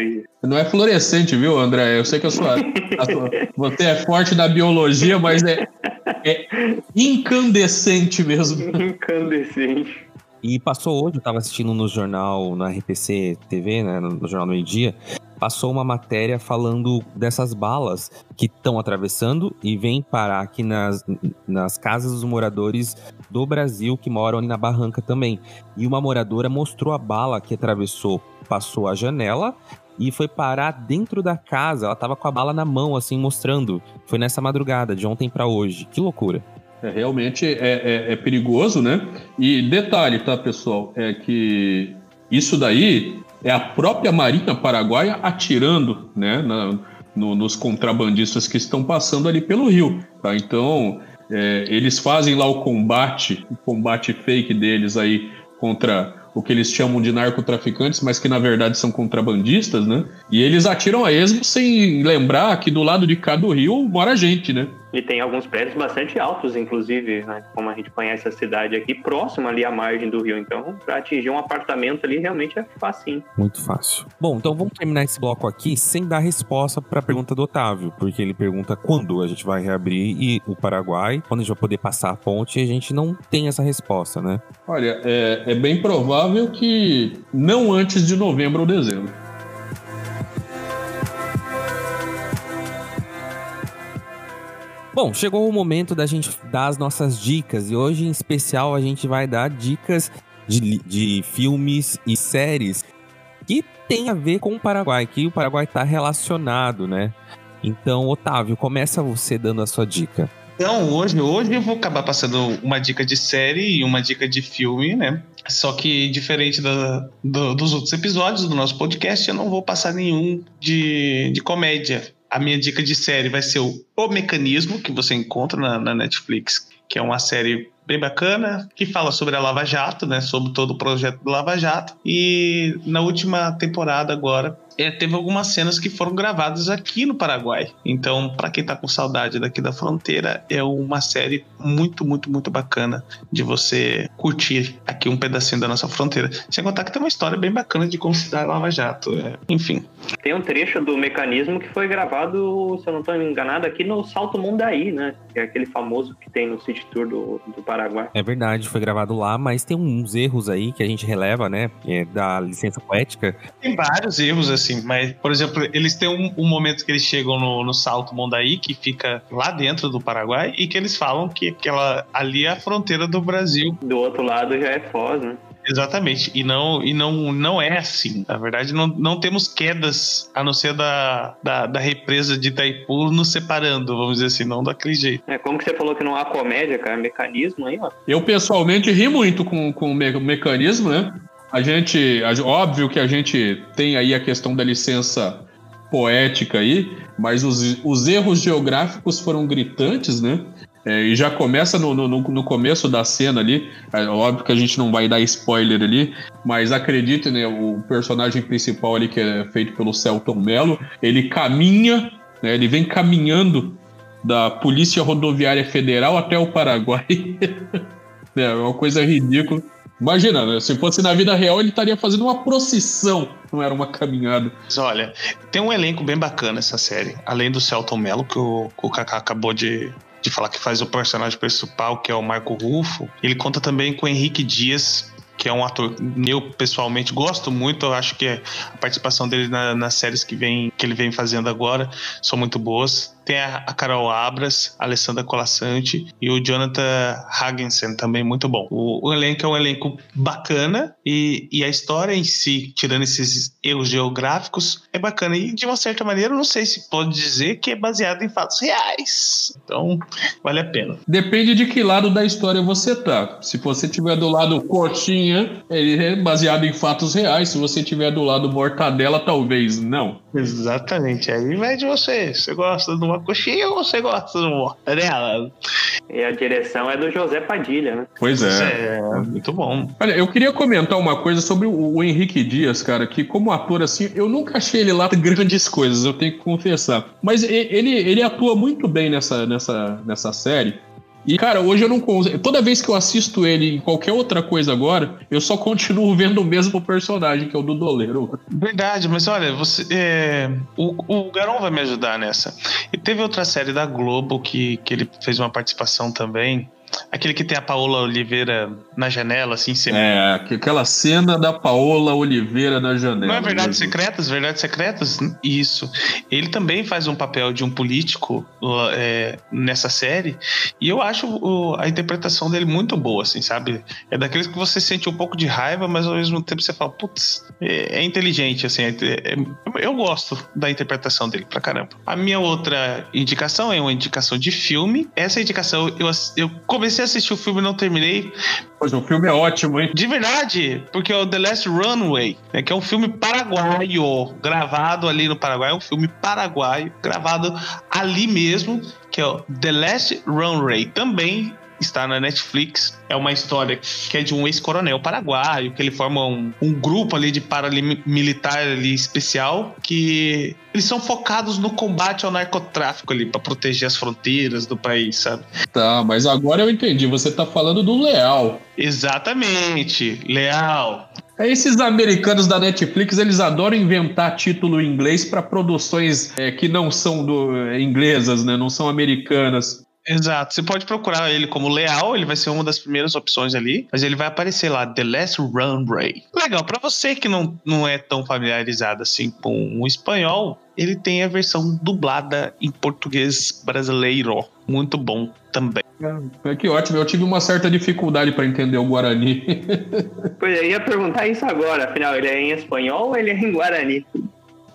Não é fluorescente, viu, André? Eu sei que a sua, a [laughs] sua, você é forte na biologia, mas é, é incandescente mesmo. Incandescente. E passou hoje, eu estava assistindo no jornal, na RPC TV, né, no Jornal do Meio Dia, passou uma matéria falando dessas balas que estão atravessando e vêm parar aqui nas, nas casas dos moradores do Brasil que moram ali na barranca também. E uma moradora mostrou a bala que atravessou, passou a janela e foi parar dentro da casa. Ela tava com a bala na mão, assim, mostrando. Foi nessa madrugada, de ontem para hoje. Que loucura. É, realmente é, é, é, perigoso, né? E detalhe, tá, pessoal? É que isso daí é a própria Marinha Paraguaia atirando, né? Na, no, nos contrabandistas que estão passando ali pelo rio, tá? Então, é, eles fazem lá o combate, o combate fake deles aí contra o que eles chamam de narcotraficantes, mas que na verdade são contrabandistas, né? E eles atiram a esmo sem lembrar que do lado de cá do rio mora gente, né? E tem alguns prédios bastante altos, inclusive, né? como a gente conhece a cidade aqui, próximo ali à margem do rio. Então, para atingir um apartamento ali, realmente é fácil. Muito fácil. Bom, então vamos terminar esse bloco aqui sem dar resposta para a pergunta do Otávio, porque ele pergunta quando a gente vai reabrir e o Paraguai, quando a gente vai poder passar a ponte, e a gente não tem essa resposta, né? Olha, é, é bem provável que não antes de novembro ou dezembro. Bom, chegou o momento da gente dar as nossas dicas e hoje em especial a gente vai dar dicas de, de filmes e séries que tem a ver com o Paraguai, que o Paraguai está relacionado, né? Então, Otávio, começa você dando a sua dica. Então, hoje, hoje eu vou acabar passando uma dica de série e uma dica de filme, né? Só que, diferente da, do, dos outros episódios do nosso podcast, eu não vou passar nenhum de, de comédia a minha dica de série vai ser o, o Mecanismo, que você encontra na, na Netflix, que é uma série bem bacana, que fala sobre a Lava Jato, né? Sobre todo o projeto do Lava Jato. E na última temporada agora, é, teve algumas cenas que foram gravadas aqui no Paraguai. Então, para quem tá com saudade daqui da fronteira, é uma série muito, muito, muito bacana de você curtir aqui um pedacinho da nossa fronteira. Sem contar que tem uma história bem bacana de considerar Lava Jato. É, enfim. Tem um trecho do mecanismo que foi gravado, se eu não estou enganado, aqui no Salto Mundaí, né? Que é aquele famoso que tem no City Tour do, do Paraguai. É verdade, foi gravado lá, mas tem uns erros aí que a gente releva, né? É da licença poética. Tem vários erros, assim assim, mas, por exemplo, eles têm um, um momento que eles chegam no, no Salto Mondaí, que fica lá dentro do Paraguai, e que eles falam que aquela, ali é a fronteira do Brasil. Do outro lado já é Foz, né? Exatamente. E não, e não, não é assim. Na verdade, não, não temos quedas, a não ser da, da, da, represa de Itaipu nos separando, vamos dizer assim, não daquele jeito. É, como que você falou que não há comédia, cara? Mecanismo aí, ó. Eu, pessoalmente, ri muito com, com o mecanismo, né? A gente, óbvio que a gente tem aí a questão da licença poética aí, mas os, os erros geográficos foram gritantes, né? É, e já começa no, no, no, começo da cena ali. É, óbvio que a gente não vai dar spoiler ali, mas acredite, né? O personagem principal ali, que é feito pelo Celton Mello, ele caminha, né, ele vem caminhando da Polícia Rodoviária Federal até o Paraguai. [laughs] é uma coisa ridícula. Imagina, né? Se fosse na vida real, ele estaria fazendo uma procissão, não era uma caminhada. Mas olha, tem um elenco bem bacana essa série. Além do Celton Mello, que o, o Kaká acabou de, de falar que faz o personagem principal, que é o Marco Rufo. Ele conta também com o Henrique Dias, que é um ator eu pessoalmente gosto muito. Eu acho que a participação dele na, nas séries que, vem, que ele vem fazendo agora são muito boas. Tem a, Carol Abras, a Alessandra Colassante e o Jonathan Hagensen também muito bom. O, o, elenco é um elenco bacana e, e a história em si, tirando esses erros geográficos, é bacana. E de uma certa maneira, não sei se pode dizer que é baseado em fatos reais. Então, vale a pena. Depende de que lado da história você tá. Se você tiver do lado coxinha, ele é baseado em fatos reais. Se você tiver do lado mortadela, talvez não. Exatamente. Aí vai de você. Você gosta do uma coxinha ou você gosta do mortadela? E a direção é do José Padilha, né? Pois é. É, muito bom. Olha, eu queria comentar uma coisa sobre o, o Henrique Dias, cara, que como ator, assim, eu nunca achei ele lá [laughs] grandes coisas, eu tenho que confessar. Mas ele, ele atua muito bem nessa, nessa, nessa série. E, cara, hoje eu não consigo. Toda vez que eu assisto ele em qualquer outra coisa agora, eu só continuo [laughs] vendo o mesmo personagem, que é o do Doleiro. Verdade, mas olha, você. É... O, o vai me ajudar nessa. E teve outra série da Globo que, que ele fez uma participação também. Aquele que tem a Paola Oliveira na janela, assim, sempre. É, aquela cena da Paola Oliveira na janela. Não é Verdades Secretas? Verdades Secretas? Isso. Ele também faz um papel de um político é, nessa série. E eu acho o, a interpretação dele muito boa, assim, sabe? É daqueles que você sente um pouco de raiva, mas ao mesmo tempo você fala, putz, é, é inteligente, assim. É, é eu gosto da interpretação dele pra caramba. A minha outra indicação é uma indicação de filme. Essa indicação eu, eu comecei a assistir o filme e não terminei. Pois o filme é ótimo, hein? De verdade, porque é o The Last Runway, né, que é um filme paraguaio, gravado ali no Paraguai, é um filme paraguaio, gravado ali mesmo, que é o The Last Runway, também está na Netflix. É uma história que é de um ex-coronel paraguaio, que ele forma um, um grupo ali de paramilitar ali especial, que eles são focados no combate ao narcotráfico ali, para proteger as fronteiras do país, sabe? Tá, mas agora eu entendi. Você tá falando do Leal. Exatamente, Leal. É, esses americanos da Netflix, eles adoram inventar título em inglês para produções é, que não são do, é, inglesas, né? Não são americanas. Exato. Você pode procurar ele como Leal, ele vai ser uma das primeiras opções ali, mas ele vai aparecer lá, The Last Runway. Legal, para você que não, não é tão familiarizado assim com o espanhol, ele tem a versão dublada em português brasileiro. Muito bom também. É, que ótimo, eu tive uma certa dificuldade para entender o Guarani. [laughs] pois é, eu ia perguntar isso agora, afinal, ele é em espanhol ou ele é em Guarani?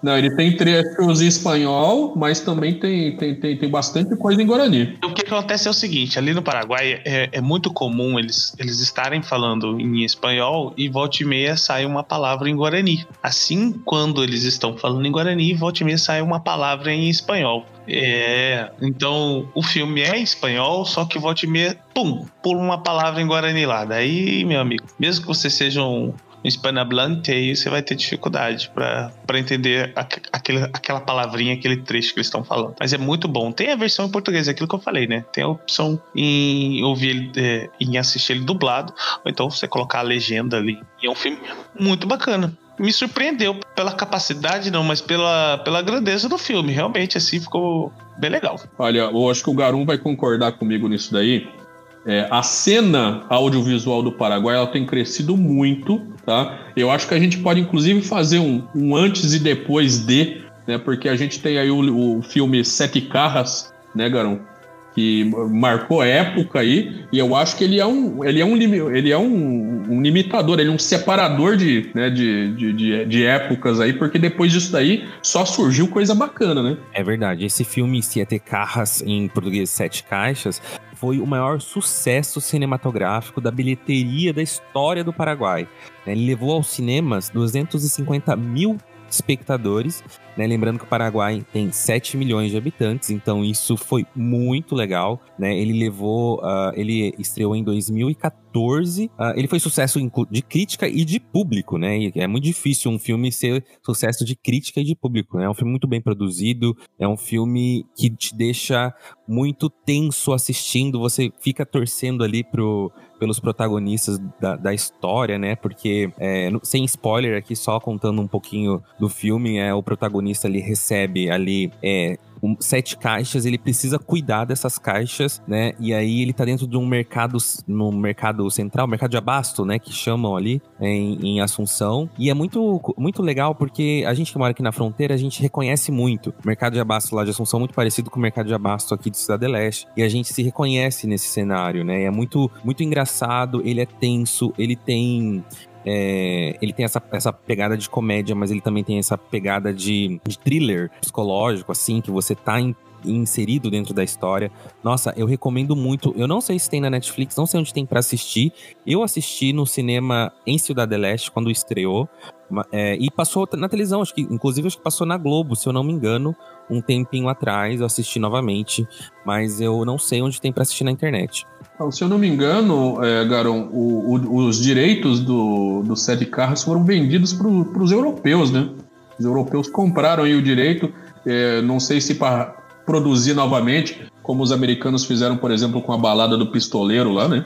Não, ele tem trechos em espanhol, mas também tem, tem, tem, tem bastante coisa em Guarani. O que acontece é o seguinte: ali no Paraguai é, é muito comum eles, eles estarem falando em espanhol e volta e meia sai uma palavra em Guarani. Assim, quando eles estão falando em Guarani, volta e meia sai uma palavra em espanhol. É, então o filme é em espanhol, só que volta e meia, pum, pula uma palavra em Guarani lá. Daí, meu amigo, mesmo que você seja um, hispanohablante, aí você vai ter dificuldade para entender aquele, aquela palavrinha, aquele trecho que eles estão falando. Mas é muito bom. Tem a versão em português, é aquilo que eu falei, né? Tem a opção em ouvir ele, é, em assistir ele dublado, ou então você colocar a legenda ali. E é um filme muito bacana me surpreendeu pela capacidade, não, mas pela, pela grandeza do filme. Realmente, assim, ficou bem legal. Olha, eu acho que o Garum vai concordar comigo nisso daí. É, a cena audiovisual do Paraguai ela tem crescido muito, tá? Eu acho que a gente pode inclusive fazer um, um antes e depois de, né? Porque a gente tem aí o, o filme Sete Carras, né, Garão? que marcou época aí, e eu acho que ele é um, ele é um, ele é um, um limitador, ele é um separador de, né, de, de, de, de, épocas aí, porque depois disso daí só surgiu coisa bacana, né? É verdade. Esse filme Siete Carras, em português Sete Caixas, foi o maior sucesso cinematográfico da bilheteria da história do Paraguai. Ele levou aos cinemas 250 mil espectadores né? Lembrando que o Paraguai tem 7 milhões de habitantes, então isso foi muito legal. Né? Ele levou. Uh, ele estreou em 2014. Uh, ah, ele foi sucesso de crítica e de público, né? E é muito difícil um filme ser sucesso de crítica e de público. Né? É um filme muito bem produzido, é um filme que te deixa muito tenso assistindo, você fica torcendo ali pro, pelos protagonistas da, da história, né? Porque, é, sem spoiler aqui, só contando um pouquinho do filme, é o protagonista ali recebe ali é, um, sete caixas, ele precisa cuidar dessas caixas, né? E aí ele tá dentro de um mercado, no mercado central, mercado de abasto, né? Que chamam ali em, em Assunção. E é muito, muito legal porque a gente que mora aqui na fronteira, a gente reconhece muito. O mercado de abasto lá de Assunção é muito parecido com o mercado de abasto aqui de Cidade Leste. E a gente se reconhece nesse cenário, né? E é muito, muito engraçado, ele é tenso, ele tem é, ele tem essa, essa pegada de comédia, mas ele também tem essa pegada de, de thriller psicológico, assim, que você tá em, inserido dentro da história. Nossa, eu recomendo muito. Eu não sei se tem na Netflix, não sei onde tem para assistir. Eu assisti no cinema em Cidade Leste quando estreou. É, e passou na televisão, acho que, inclusive, acho que passou na Globo, se eu não me engano, um tempinho atrás. Eu assisti novamente, mas eu não sei onde tem para assistir na internet. Então, se eu não me engano, é, Garon, o, o, os direitos do, do Sete Carros foram vendidos para os europeus, né? Os europeus compraram aí o direito, é, não sei se para produzir novamente, como os americanos fizeram, por exemplo, com a balada do pistoleiro lá, né?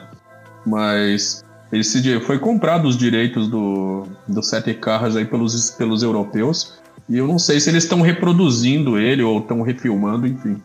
Mas esse foi comprado os direitos do, do Sete Carros aí pelos, pelos europeus. E eu não sei se eles estão reproduzindo ele ou estão refilmando, enfim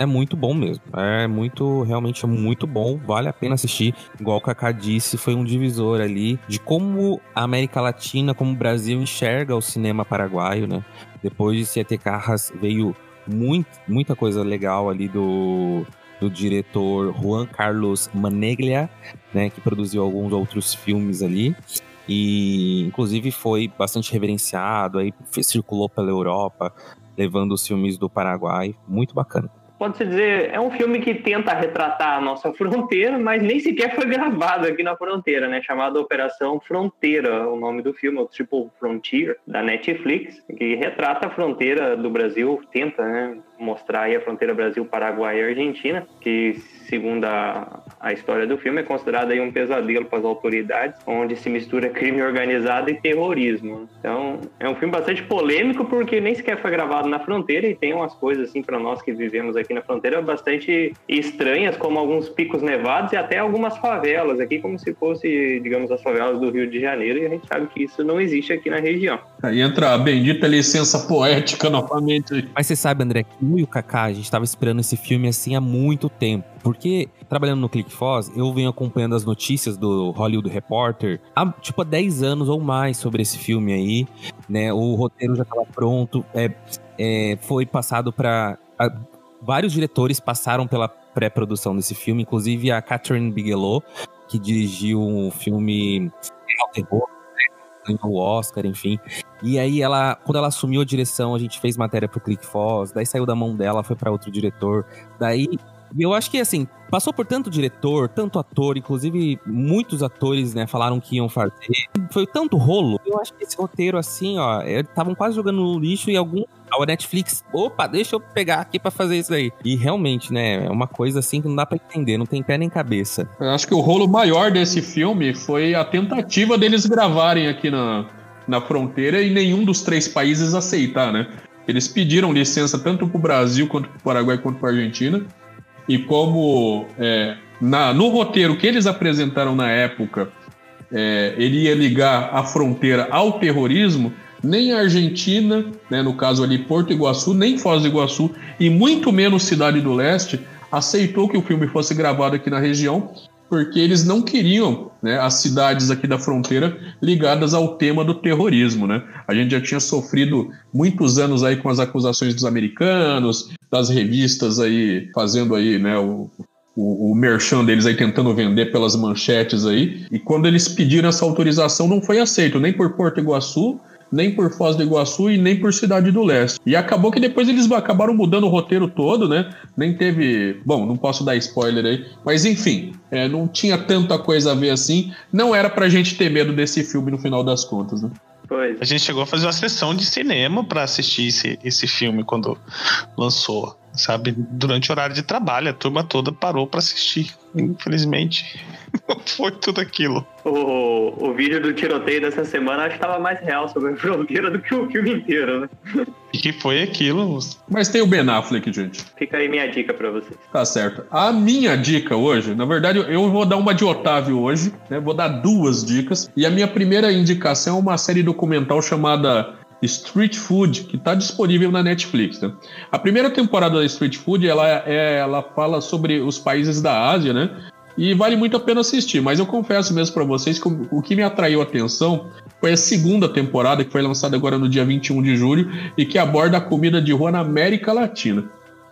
é muito bom mesmo. É muito, realmente é muito bom. Vale a pena assistir. Igual o Kaká disse, foi um divisor ali de como a América Latina, como o Brasil enxerga o cinema paraguaio, né? Depois de Sete Carras veio muito, muita coisa legal ali do, do diretor Juan Carlos Maneglia, né? Que produziu alguns outros filmes ali e inclusive foi bastante reverenciado, aí circulou pela Europa, levando os filmes do Paraguai, muito bacana pode-se dizer, é um filme que tenta retratar a nossa fronteira, mas nem sequer foi gravado aqui na fronteira, né? Chamado Operação Fronteira, o nome do filme, o Triple Frontier, da Netflix, que retrata a fronteira do Brasil, tenta né, mostrar aí a fronteira Brasil-Paraguai e Argentina, que segundo a, a história do filme, é considerado aí um pesadelo para as autoridades, onde se mistura crime organizado e terrorismo. Então, é um filme bastante polêmico, porque nem sequer foi gravado na fronteira e tem umas coisas, assim, para nós que vivemos aqui na fronteira, bastante estranhas, como alguns picos nevados e até algumas favelas aqui, como se fosse, digamos, as favelas do Rio de Janeiro, e a gente sabe que isso não existe aqui na região. Aí entra a bendita licença poética novamente. Mas você sabe, André, que eu e o Kaká, a gente estava esperando esse filme assim há muito tempo. Porque, trabalhando no ClickFoz, eu venho acompanhando as notícias do Hollywood Reporter há, tipo, há 10 anos ou mais sobre esse filme aí, né? O roteiro já estava pronto, é, é, foi passado para Vários diretores passaram pela pré-produção desse filme, inclusive a Catherine Bigelow, que dirigiu um filme ao terror, né, ganhou o Oscar, enfim. E aí ela, quando ela assumiu a direção, a gente fez matéria pro ClickFoz, daí saiu da mão dela, foi para outro diretor. Daí eu acho que, assim, passou por tanto diretor, tanto ator, inclusive muitos atores, né, falaram que iam fazer. Foi tanto rolo. Eu acho que esse roteiro, assim, ó, estavam quase jogando no lixo e algum. A Netflix, opa, deixa eu pegar aqui para fazer isso aí. E realmente, né, é uma coisa assim que não dá para entender, não tem pé nem cabeça. Eu acho que o rolo maior desse filme foi a tentativa deles gravarem aqui na, na fronteira e nenhum dos três países aceitar, né? Eles pediram licença tanto para o Brasil quanto para o Paraguai quanto para a Argentina e como é, na, no roteiro que eles apresentaram na época, é, ele ia ligar a fronteira ao terrorismo, nem a Argentina, né, no caso ali Porto Iguaçu, nem Foz do Iguaçu e muito menos Cidade do Leste aceitou que o filme fosse gravado aqui na região, porque eles não queriam né, as cidades aqui da fronteira ligadas ao tema do terrorismo. Né? A gente já tinha sofrido muitos anos aí com as acusações dos americanos, das revistas aí fazendo aí, né, o, o, o merchan deles aí tentando vender pelas manchetes aí. E quando eles pediram essa autorização, não foi aceito nem por Porto Iguaçu, nem por Foz do Iguaçu e nem por Cidade do Leste. E acabou que depois eles acabaram mudando o roteiro todo, né? Nem teve. Bom, não posso dar spoiler aí, mas enfim, é, não tinha tanta coisa a ver assim. Não era pra gente ter medo desse filme no final das contas, né? A gente chegou a fazer uma sessão de cinema para assistir esse, esse filme quando lançou, sabe? Durante o horário de trabalho, a turma toda parou para assistir. Infelizmente, [laughs] não foi tudo aquilo. O, o vídeo do tiroteio dessa semana acho que estava mais real sobre a fronteira do que o filme inteiro, né? E que foi aquilo? Mas tem o Ben Affleck, gente. Fica aí minha dica para vocês. Tá certo. A minha dica hoje, na verdade, eu vou dar uma de Otávio hoje, né? Vou dar duas dicas. E a minha primeira indicação é uma série documental chamada Street Food, que está disponível na Netflix. Né? A primeira temporada da Street Food ela, é, ela fala sobre os países da Ásia, né? E vale muito a pena assistir. Mas eu confesso mesmo para vocês que o, o que me atraiu a atenção foi a segunda temporada, que foi lançada agora no dia 21 de julho, e que aborda a comida de rua na América Latina.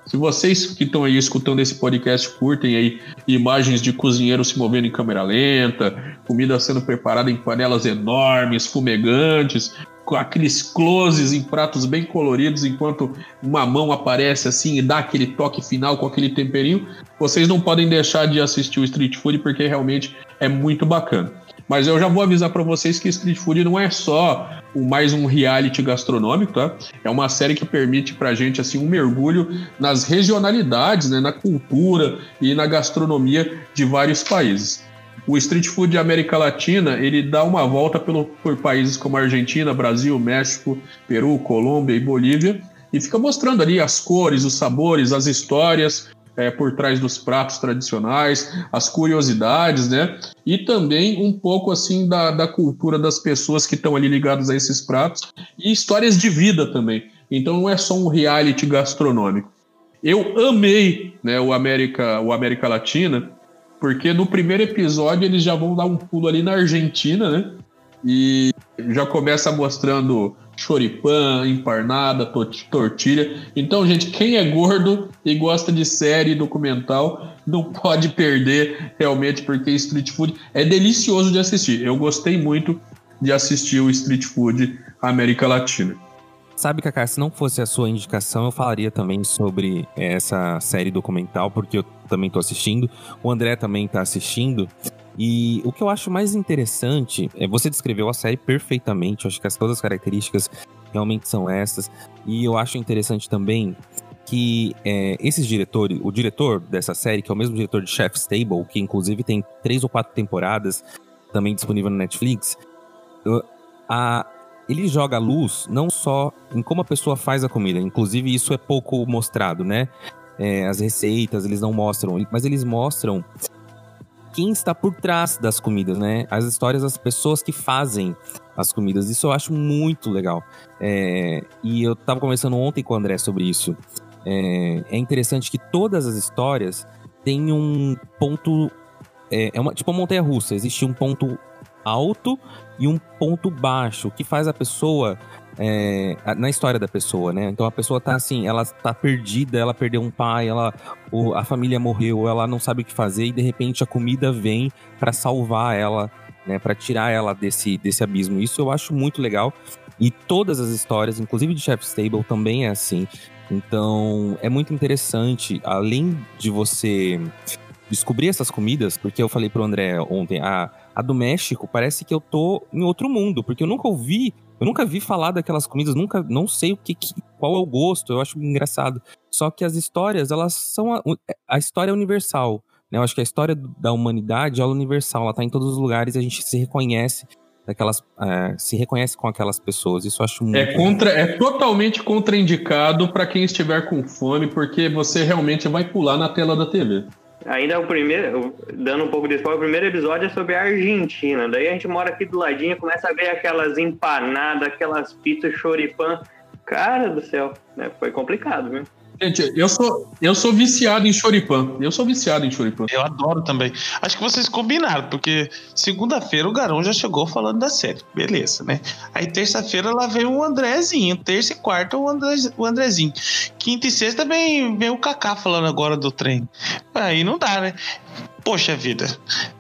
Se vocês que estão aí escutando esse podcast curtem aí imagens de cozinheiros se movendo em câmera lenta, comida sendo preparada em panelas enormes, fumegantes, aqueles closes em pratos bem coloridos, enquanto uma mão aparece assim e dá aquele toque final com aquele temperinho, vocês não podem deixar de assistir o Street Food porque realmente é muito bacana. Mas eu já vou avisar para vocês que Street Food não é só mais um reality gastronômico, tá? É uma série que permite pra gente assim um mergulho nas regionalidades, né, na cultura e na gastronomia de vários países. O Street Food de América Latina, ele dá uma volta pelo, por países como Argentina, Brasil, México, Peru, Colômbia e Bolívia e fica mostrando ali as cores, os sabores, as histórias é, por trás dos pratos tradicionais, as curiosidades, né? E também um pouco assim da, da cultura das pessoas que estão ali ligadas a esses pratos e histórias de vida também. Então não é só um reality gastronômico. Eu amei né, o, América, o América Latina, porque no primeiro episódio eles já vão dar um pulo ali na Argentina, né? E já começa mostrando choripã, emparnada, tortilha. Então, gente, quem é gordo e gosta de série documental não [laughs] pode perder realmente, porque Street Food é delicioso de assistir. Eu gostei muito de assistir o Street Food América Latina. Sabe, Kaká, se não fosse a sua indicação, eu falaria também sobre essa série documental, porque eu também estou assistindo. O André também está assistindo. E o que eu acho mais interessante é você descreveu a série perfeitamente. Eu acho que as, todas as características realmente são essas. E eu acho interessante também que é, esses diretores, o diretor dessa série, que é o mesmo diretor de Chef's Table, que inclusive tem três ou quatro temporadas também disponível na Netflix, a, ele joga a luz não só em como a pessoa faz a comida, inclusive isso é pouco mostrado, né? É, as receitas eles não mostram, mas eles mostram quem está por trás das comidas, né? As histórias das pessoas que fazem as comidas. Isso eu acho muito legal. É, e eu estava conversando ontem com o André sobre isso. É, é interessante que todas as histórias têm um ponto. É, é uma, tipo uma montanha russa. Existe um ponto alto e um ponto baixo, que faz a pessoa é, na história da pessoa, né? Então a pessoa tá assim, ela tá perdida, ela perdeu um pai, ela, o, a família morreu, ela não sabe o que fazer e de repente a comida vem para salvar ela, né? Para tirar ela desse, desse abismo. Isso eu acho muito legal. E todas as histórias, inclusive de Chef's Table, também é assim. Então é muito interessante, além de você descobrir essas comidas, porque eu falei pro André ontem, a, a do México parece que eu tô em outro mundo, porque eu nunca ouvi eu nunca vi falar daquelas comidas, nunca, não sei o que, qual é o gosto, eu acho engraçado. Só que as histórias, elas são a, a história é universal, né? Eu acho que a história da humanidade é universal, ela tá em todos os lugares e a gente se reconhece daquelas, é, se reconhece com aquelas pessoas. Isso eu acho muito. É contra, é totalmente contraindicado para quem estiver com fome, porque você realmente vai pular na tela da TV. Ainda o primeiro, dando um pouco de spoiler, o primeiro episódio é sobre a Argentina. Daí a gente mora aqui do ladinho, começa a ver aquelas empanadas, aquelas pizzas choripã. Cara do céu, né? Foi complicado, viu? Gente, eu sou, eu sou viciado em choripã. Eu sou viciado em choripã. Eu adoro também. Acho que vocês combinaram, porque segunda-feira o Garão já chegou falando da série. Beleza, né? Aí terça-feira lá veio o Andrezinho. Terça e quarta o, André, o Andrezinho. Quinta e sexta vem, vem o Kaká falando agora do trem. Aí não dá, né? Poxa vida.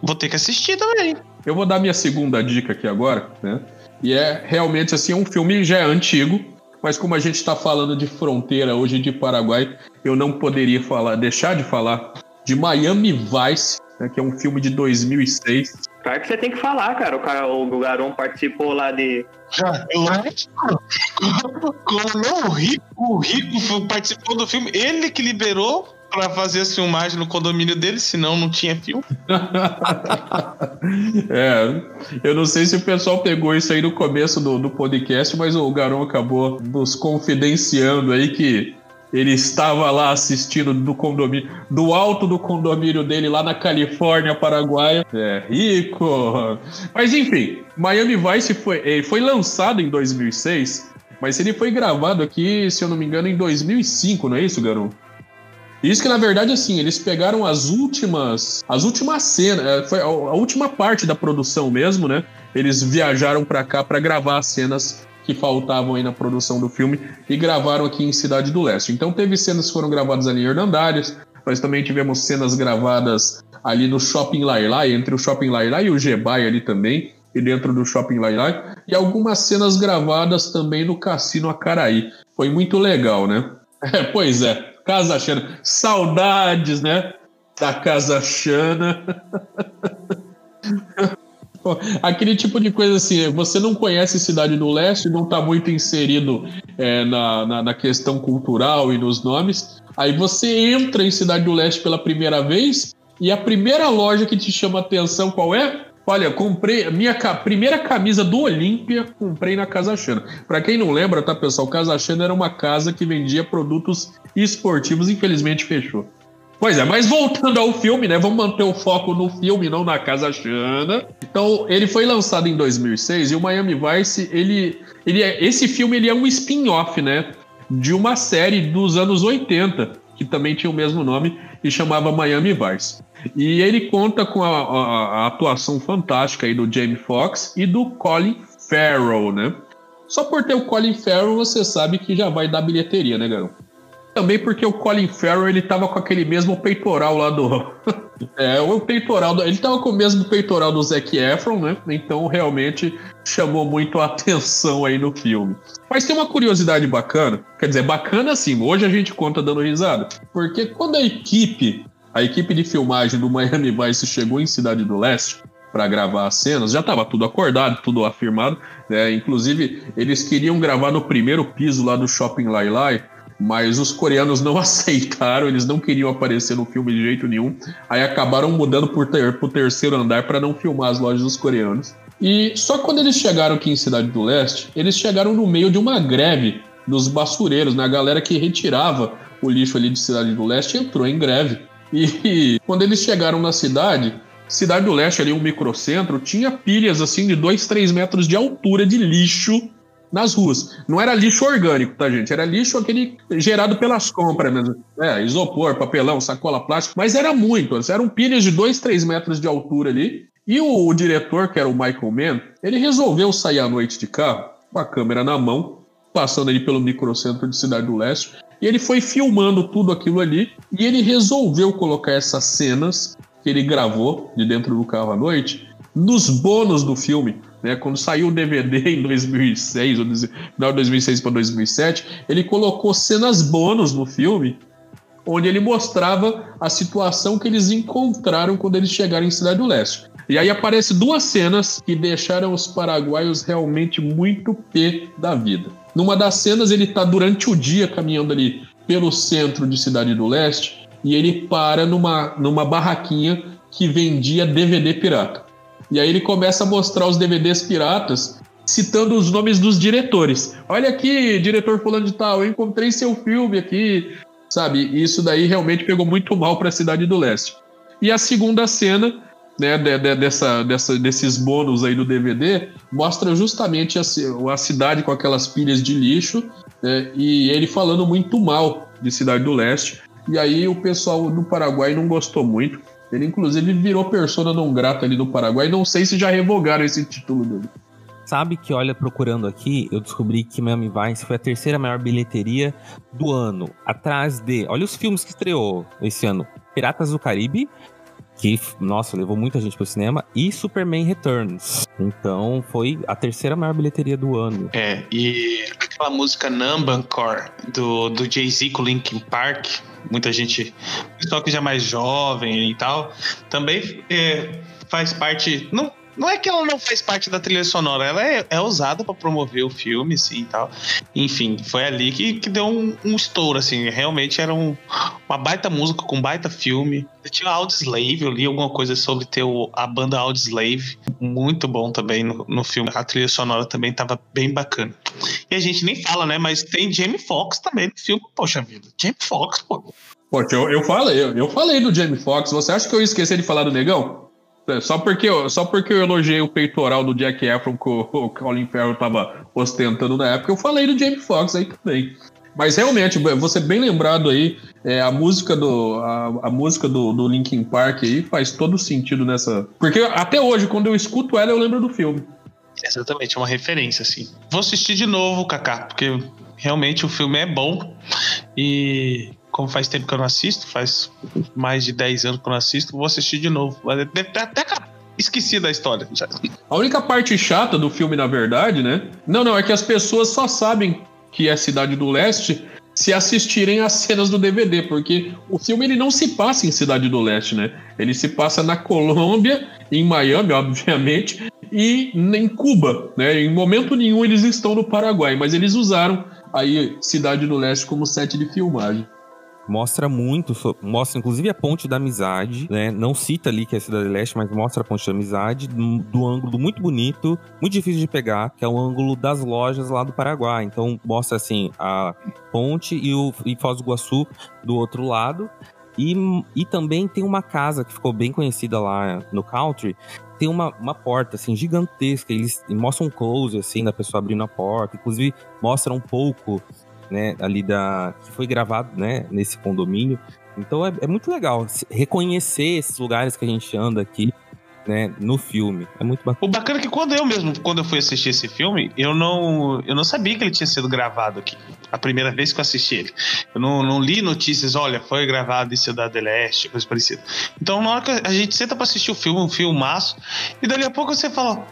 Vou ter que assistir também. Eu vou dar minha segunda dica aqui agora, né? E é realmente assim, um filme já é antigo, mas como a gente está falando de fronteira hoje de Paraguai, eu não poderia falar, deixar de falar de Miami Vice, né, que é um filme de 2006. Claro que você tem que falar, cara. O, cara, o Garon participou lá de. Como [laughs] o Rico, o Rico participou do filme, ele que liberou para fazer as filmagens no condomínio dele, senão não tinha filme. [laughs] é, eu não sei se o pessoal pegou isso aí no começo do, do podcast, mas o Garão acabou nos confidenciando aí que ele estava lá assistindo do condomínio, do alto do condomínio dele lá na Califórnia, Paraguai. É, rico. Mas enfim, Miami Vice foi, foi lançado em 2006 Mas ele foi gravado aqui, se eu não me engano, em 2005, não é isso, garoto? Isso que na verdade assim, eles pegaram as últimas, as últimas cenas, é, foi a, última parte da produção mesmo, né? Eles viajaram para cá para gravar as cenas que faltavam aí na produção do filme e gravaram aqui em Cidade do Leste. Então teve cenas que foram gravadas ali em Hernandários, nós também tivemos cenas gravadas ali no Shopping Lailai, entre o Shopping Lailai e o Gebai ali também, e dentro do Shopping Lailai, e algumas cenas gravadas também no Cassino Acaraí. Foi muito legal, né? [laughs] É, pois é, Casa Xana. Saudades, né? Da Casa Xana. [laughs] Aquele tipo de coisa assim, você não conhece Cidade do Leste, não está muito inserido é, na, na, na, questão cultural e nos nomes. Aí você entra em Cidade do Leste pela primeira vez e a primeira loja que te chama atenção qual é? Olha, comprei a minha ca primeira camisa do Olímpia, comprei na Casa Xana. Para quem não lembra, tá, pessoal? Casa Xana era uma casa que vendia produtos esportivos, infelizmente fechou. Pois é, mas voltando ao filme, né? Vamos manter o foco no filme, não na Casa Xana. Então, ele foi lançado em 2006 e o Miami Vice, ele, ele é, esse filme ele é um spin-off, né? De uma série dos anos 80, que também tinha o mesmo nome e chamava Miami Vice. E ele conta com a, a, a atuação fantástica aí do Jamie Foxx e do Colin Farrell, né? Só por ter o Colin Farrell, você sabe que já vai dar bilheteria, né, garoto? Também porque o Colin Farrell, ele tava com aquele mesmo peitoral lá do... [laughs] é, o peitoral... Do... Ele tava com o mesmo peitoral do Zac Efron, né? Então, realmente, chamou muito a [laughs] atenção aí no filme. Mas tem uma curiosidade bacana. Quer dizer, bacana assim, hoje a gente conta dando risada. Porque quando a equipe a equipe de filmagem do Miami Vice chegou em Cidade do Leste para gravar as cenas, já estava tudo acordado, tudo afirmado. Né? Inclusive, eles queriam gravar no primeiro piso lá do Shopping Lai Lai, mas os coreanos não [laughs] aceitaram, eles não queriam aparecer no filme de jeito nenhum. Aí acabaram mudando para o terceiro andar para não filmar as lojas dos coreanos. E só quando eles chegaram aqui em Cidade do Leste, eles chegaram no meio de uma greve dos basureiros, né? A galera que retirava o lixo ali de Cidade do Leste entrou em greve. E [laughs] quando eles chegaram na cidade, Cidade do Leste, ali um microcentro, tinha pilhas assim de 2, 3 metros de altura de lixo nas ruas. Não era lixo orgânico, tá, gente? Era lixo aquele gerado pelas compras mesmo. É, isopor, papelão, sacola plástica. Mas era muito. Eram pilhas de 2, 3 metros de altura ali. E o, o, diretor, que era o Michael Mann, ele resolveu sair à noite de carro, com a câmera na mão, passando ali pelo microcentro de Cidade do Leste, e ele foi filmando tudo aquilo ali e ele resolveu colocar essas cenas que ele gravou de dentro do carro à noite nos bônus do filme. Né? Quando saiu o DVD [laughs] em 2006, ou final de 2006 para 2007, ele colocou cenas bônus no filme onde ele mostrava a situação que eles encontraram quando eles chegaram em Cidade do Leste. E aí aparece duas cenas que deixaram os paraguaios realmente muito pé da vida. Numa das cenas, ele está durante o dia caminhando ali pelo centro de Cidade do Leste e ele para numa, numa barraquinha que vendia DVD pirata. E aí ele começa a mostrar os DVDs piratas, citando os nomes dos diretores. Olha aqui, diretor fulano de tal, eu encontrei seu filme aqui, sabe? Isso daí realmente pegou muito mal para a Cidade do Leste. E a segunda cena né, de, de, dessa, dessa, desses bônus aí do DVD, mostra justamente a, a cidade com aquelas pilhas de lixo né, e ele falando muito mal de Cidade do Leste. E aí o pessoal do Paraguai não gostou muito. Ele, inclusive, virou persona não grata ali no Paraguai. Não sei se já revogaram esse título dele. Sabe que, olha, procurando aqui, eu descobri que Miami Vice foi a terceira maior bilheteria do ano. Atrás de. Olha os filmes que estreou esse ano: Piratas do Caribe, que, nossa, levou muita gente pro cinema, e Superman Returns. Então foi a terceira maior bilheteria do ano. É, e aquela música Numbancore do, do Jay-Z com Linkin Park, muita gente, pessoal que já é mais jovem e tal, também é, faz parte, não não é que ela não faz parte da trilha sonora, ela é, é usada para promover o filme, assim e tal. Enfim, foi ali que, que deu um, um estouro, assim. Realmente era um, uma baita música com um baita filme. Tinha Audioslave, eu li alguma coisa sobre ter o, a banda Audioslave. Muito bom também no, no filme. A trilha sonora também tava bem bacana. E a gente nem fala, né? Mas tem Jamie Foxx também no filme. Poxa vida, Jamie Foxx, pô. Poxa, eu, eu falei, eu, eu falei do Jamie Foxx. Você acha que eu esqueci de falar do Negão? Só porque, só porque eu elogiei o peitoral do Jack Efron que o, Colin Farrell tava ostentando na época. Eu falei do Jamie Foxx aí também. Mas realmente, você bem lembrado aí, é, a música do a, a, música do, do Linkin Park aí faz todo sentido nessa. Porque até hoje, quando eu escuto ela, eu lembro do filme. Exatamente, é uma referência, assim. Vou assistir de novo, Kaká, porque realmente o filme é bom. E como faz tempo que eu não assisto, faz mais de 10 anos que eu não assisto, vou assistir de novo. Até, até esqueci da história. A única parte chata do filme, na verdade, né? Não, não, é que as pessoas só sabem que é Cidade do Leste, se assistirem às cenas do DVD, porque o filme ele não se passa em Cidade do Leste, né? Ele se passa na Colômbia, em Miami, [laughs] obviamente, e em Cuba, né? Em momento nenhum eles estão no Paraguai, mas eles usaram aí Cidade do Leste como set de filmagem mostra muito, mostra inclusive a ponte da amizade, né? Não cita ali que é a Cidade Leste, mas mostra a ponte da amizade do, do ângulo muito bonito, muito difícil de pegar, que é o ângulo das lojas lá do Paraguai. Então mostra assim a ponte e o e Foz do Iguaçu do outro lado. E, e também tem uma casa que ficou bem conhecida lá no country, tem uma, uma porta, assim, gigantesca. Eles mostram um close, assim, da pessoa abrindo a porta. Inclusive, mostra um pouco né, ali da que foi gravado, né, nesse condomínio. Então é, é muito legal reconhecer esses lugares que a gente anda aqui, né, no filme. É muito bacana. O bacana é que quando eu mesmo, quando eu fui assistir esse filme, eu não, eu não sabia que ele tinha sido gravado aqui. A primeira vez que eu assisti ele. Eu não, não li notícias, olha, foi gravado em Cidade Leste, coisa parecida. Então, na hora que a gente senta pra assistir o filme, um filmaço, e dali a pouco você fala.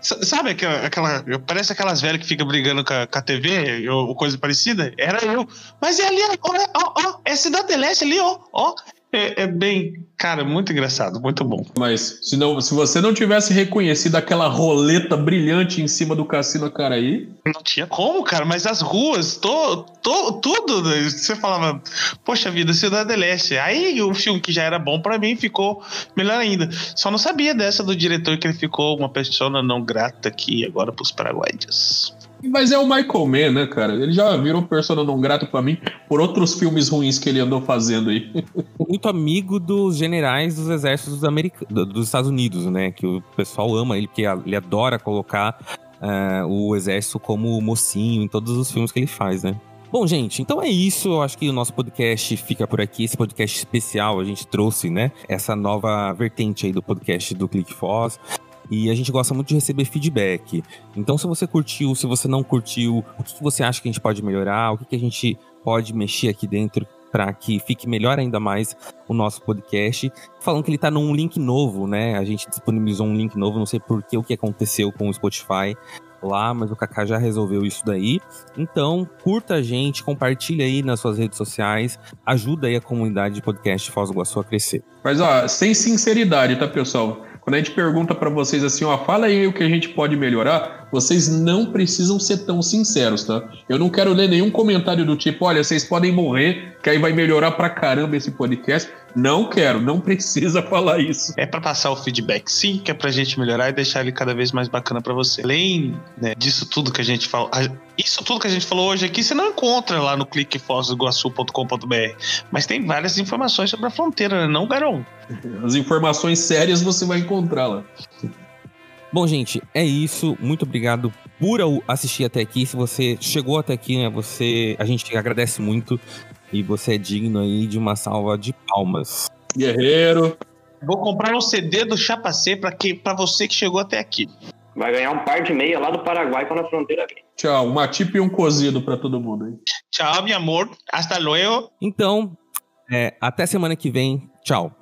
Sabe aquela, aquela. Parece aquelas velhas que ficam brigando com a, com a TV ou, coisa parecida? Era eu. Mas é ali, ó, ó, ó, é Cidade Leste ali, ó, ó. É, é, bem, cara, muito engraçado, muito bom. Mas se, não, se você não tivesse reconhecido aquela roleta brilhante em cima do Cassino Caraí. Não tinha como, cara, mas as ruas, to, to, tudo, você falava, poxa vida, Cidade Leste. Aí o filme que já era bom para mim ficou melhor ainda. Só não sabia dessa do diretor que ele ficou uma pessoa não grata aqui agora pros paraguaios. Mas é o Michael Mann, né, cara? Ele já virou persona não grato para mim por outros filmes ruins que ele andou fazendo aí. [laughs] Muito amigo dos generais dos exércitos dos Estados Unidos, né? Que o pessoal ama ele, porque ele adora colocar uh, o exército como mocinho em todos os filmes que ele faz, né? Bom, gente, então é isso. Eu acho que o nosso podcast fica por aqui. Esse podcast especial, a gente trouxe, né? Essa nova vertente aí do podcast do Click Foz. E a gente gosta muito de receber feedback. Então, se você curtiu, se você não curtiu, o que você acha que a gente pode melhorar, o que a gente pode mexer aqui dentro para que fique melhor ainda mais o nosso podcast. Falando que ele está num link novo, né? A gente disponibilizou um link novo, não sei por que o que aconteceu com o Spotify lá, mas o Kaká já resolveu isso daí. Então, curta a gente, compartilha aí nas suas redes sociais, ajuda aí a comunidade de podcast Foz do Iguaçu a crescer. Mas ó, sem sinceridade, tá, pessoal? Quando a gente pergunta para vocês assim, ó, fala aí o que a gente pode melhorar, vocês não precisam ser tão sinceros, tá? Eu não quero ler nenhum comentário do tipo, olha, vocês podem morrer, que aí vai melhorar pra caramba esse podcast. Não quero, não [laughs] precisa falar isso. É para passar o feedback, sim, que é pra gente melhorar e deixar ele cada vez mais bacana para você. Além né, disso tudo que a gente falou, isso tudo que a gente falou hoje aqui, você não encontra lá no cliquefosiguaçu.com.br, mas tem várias informações sobre a fronteira, né, não, Garão? As informações sérias você vai encontrar lá. Bom, gente, é isso. Muito obrigado por assistir até aqui. Se você chegou até aqui, né, você, a gente agradece muito e você é digno aí de uma salva de palmas. Guerreiro. Vou comprar um CD do Chapacê para que para você que chegou até aqui. Vai ganhar um par de meia lá do Paraguai quando a fronteira vem. Tchau, uma tip e um cozido para todo mundo aí. Tchau, meu amor. Hasta luego. Então, é, até semana que vem. Tchau.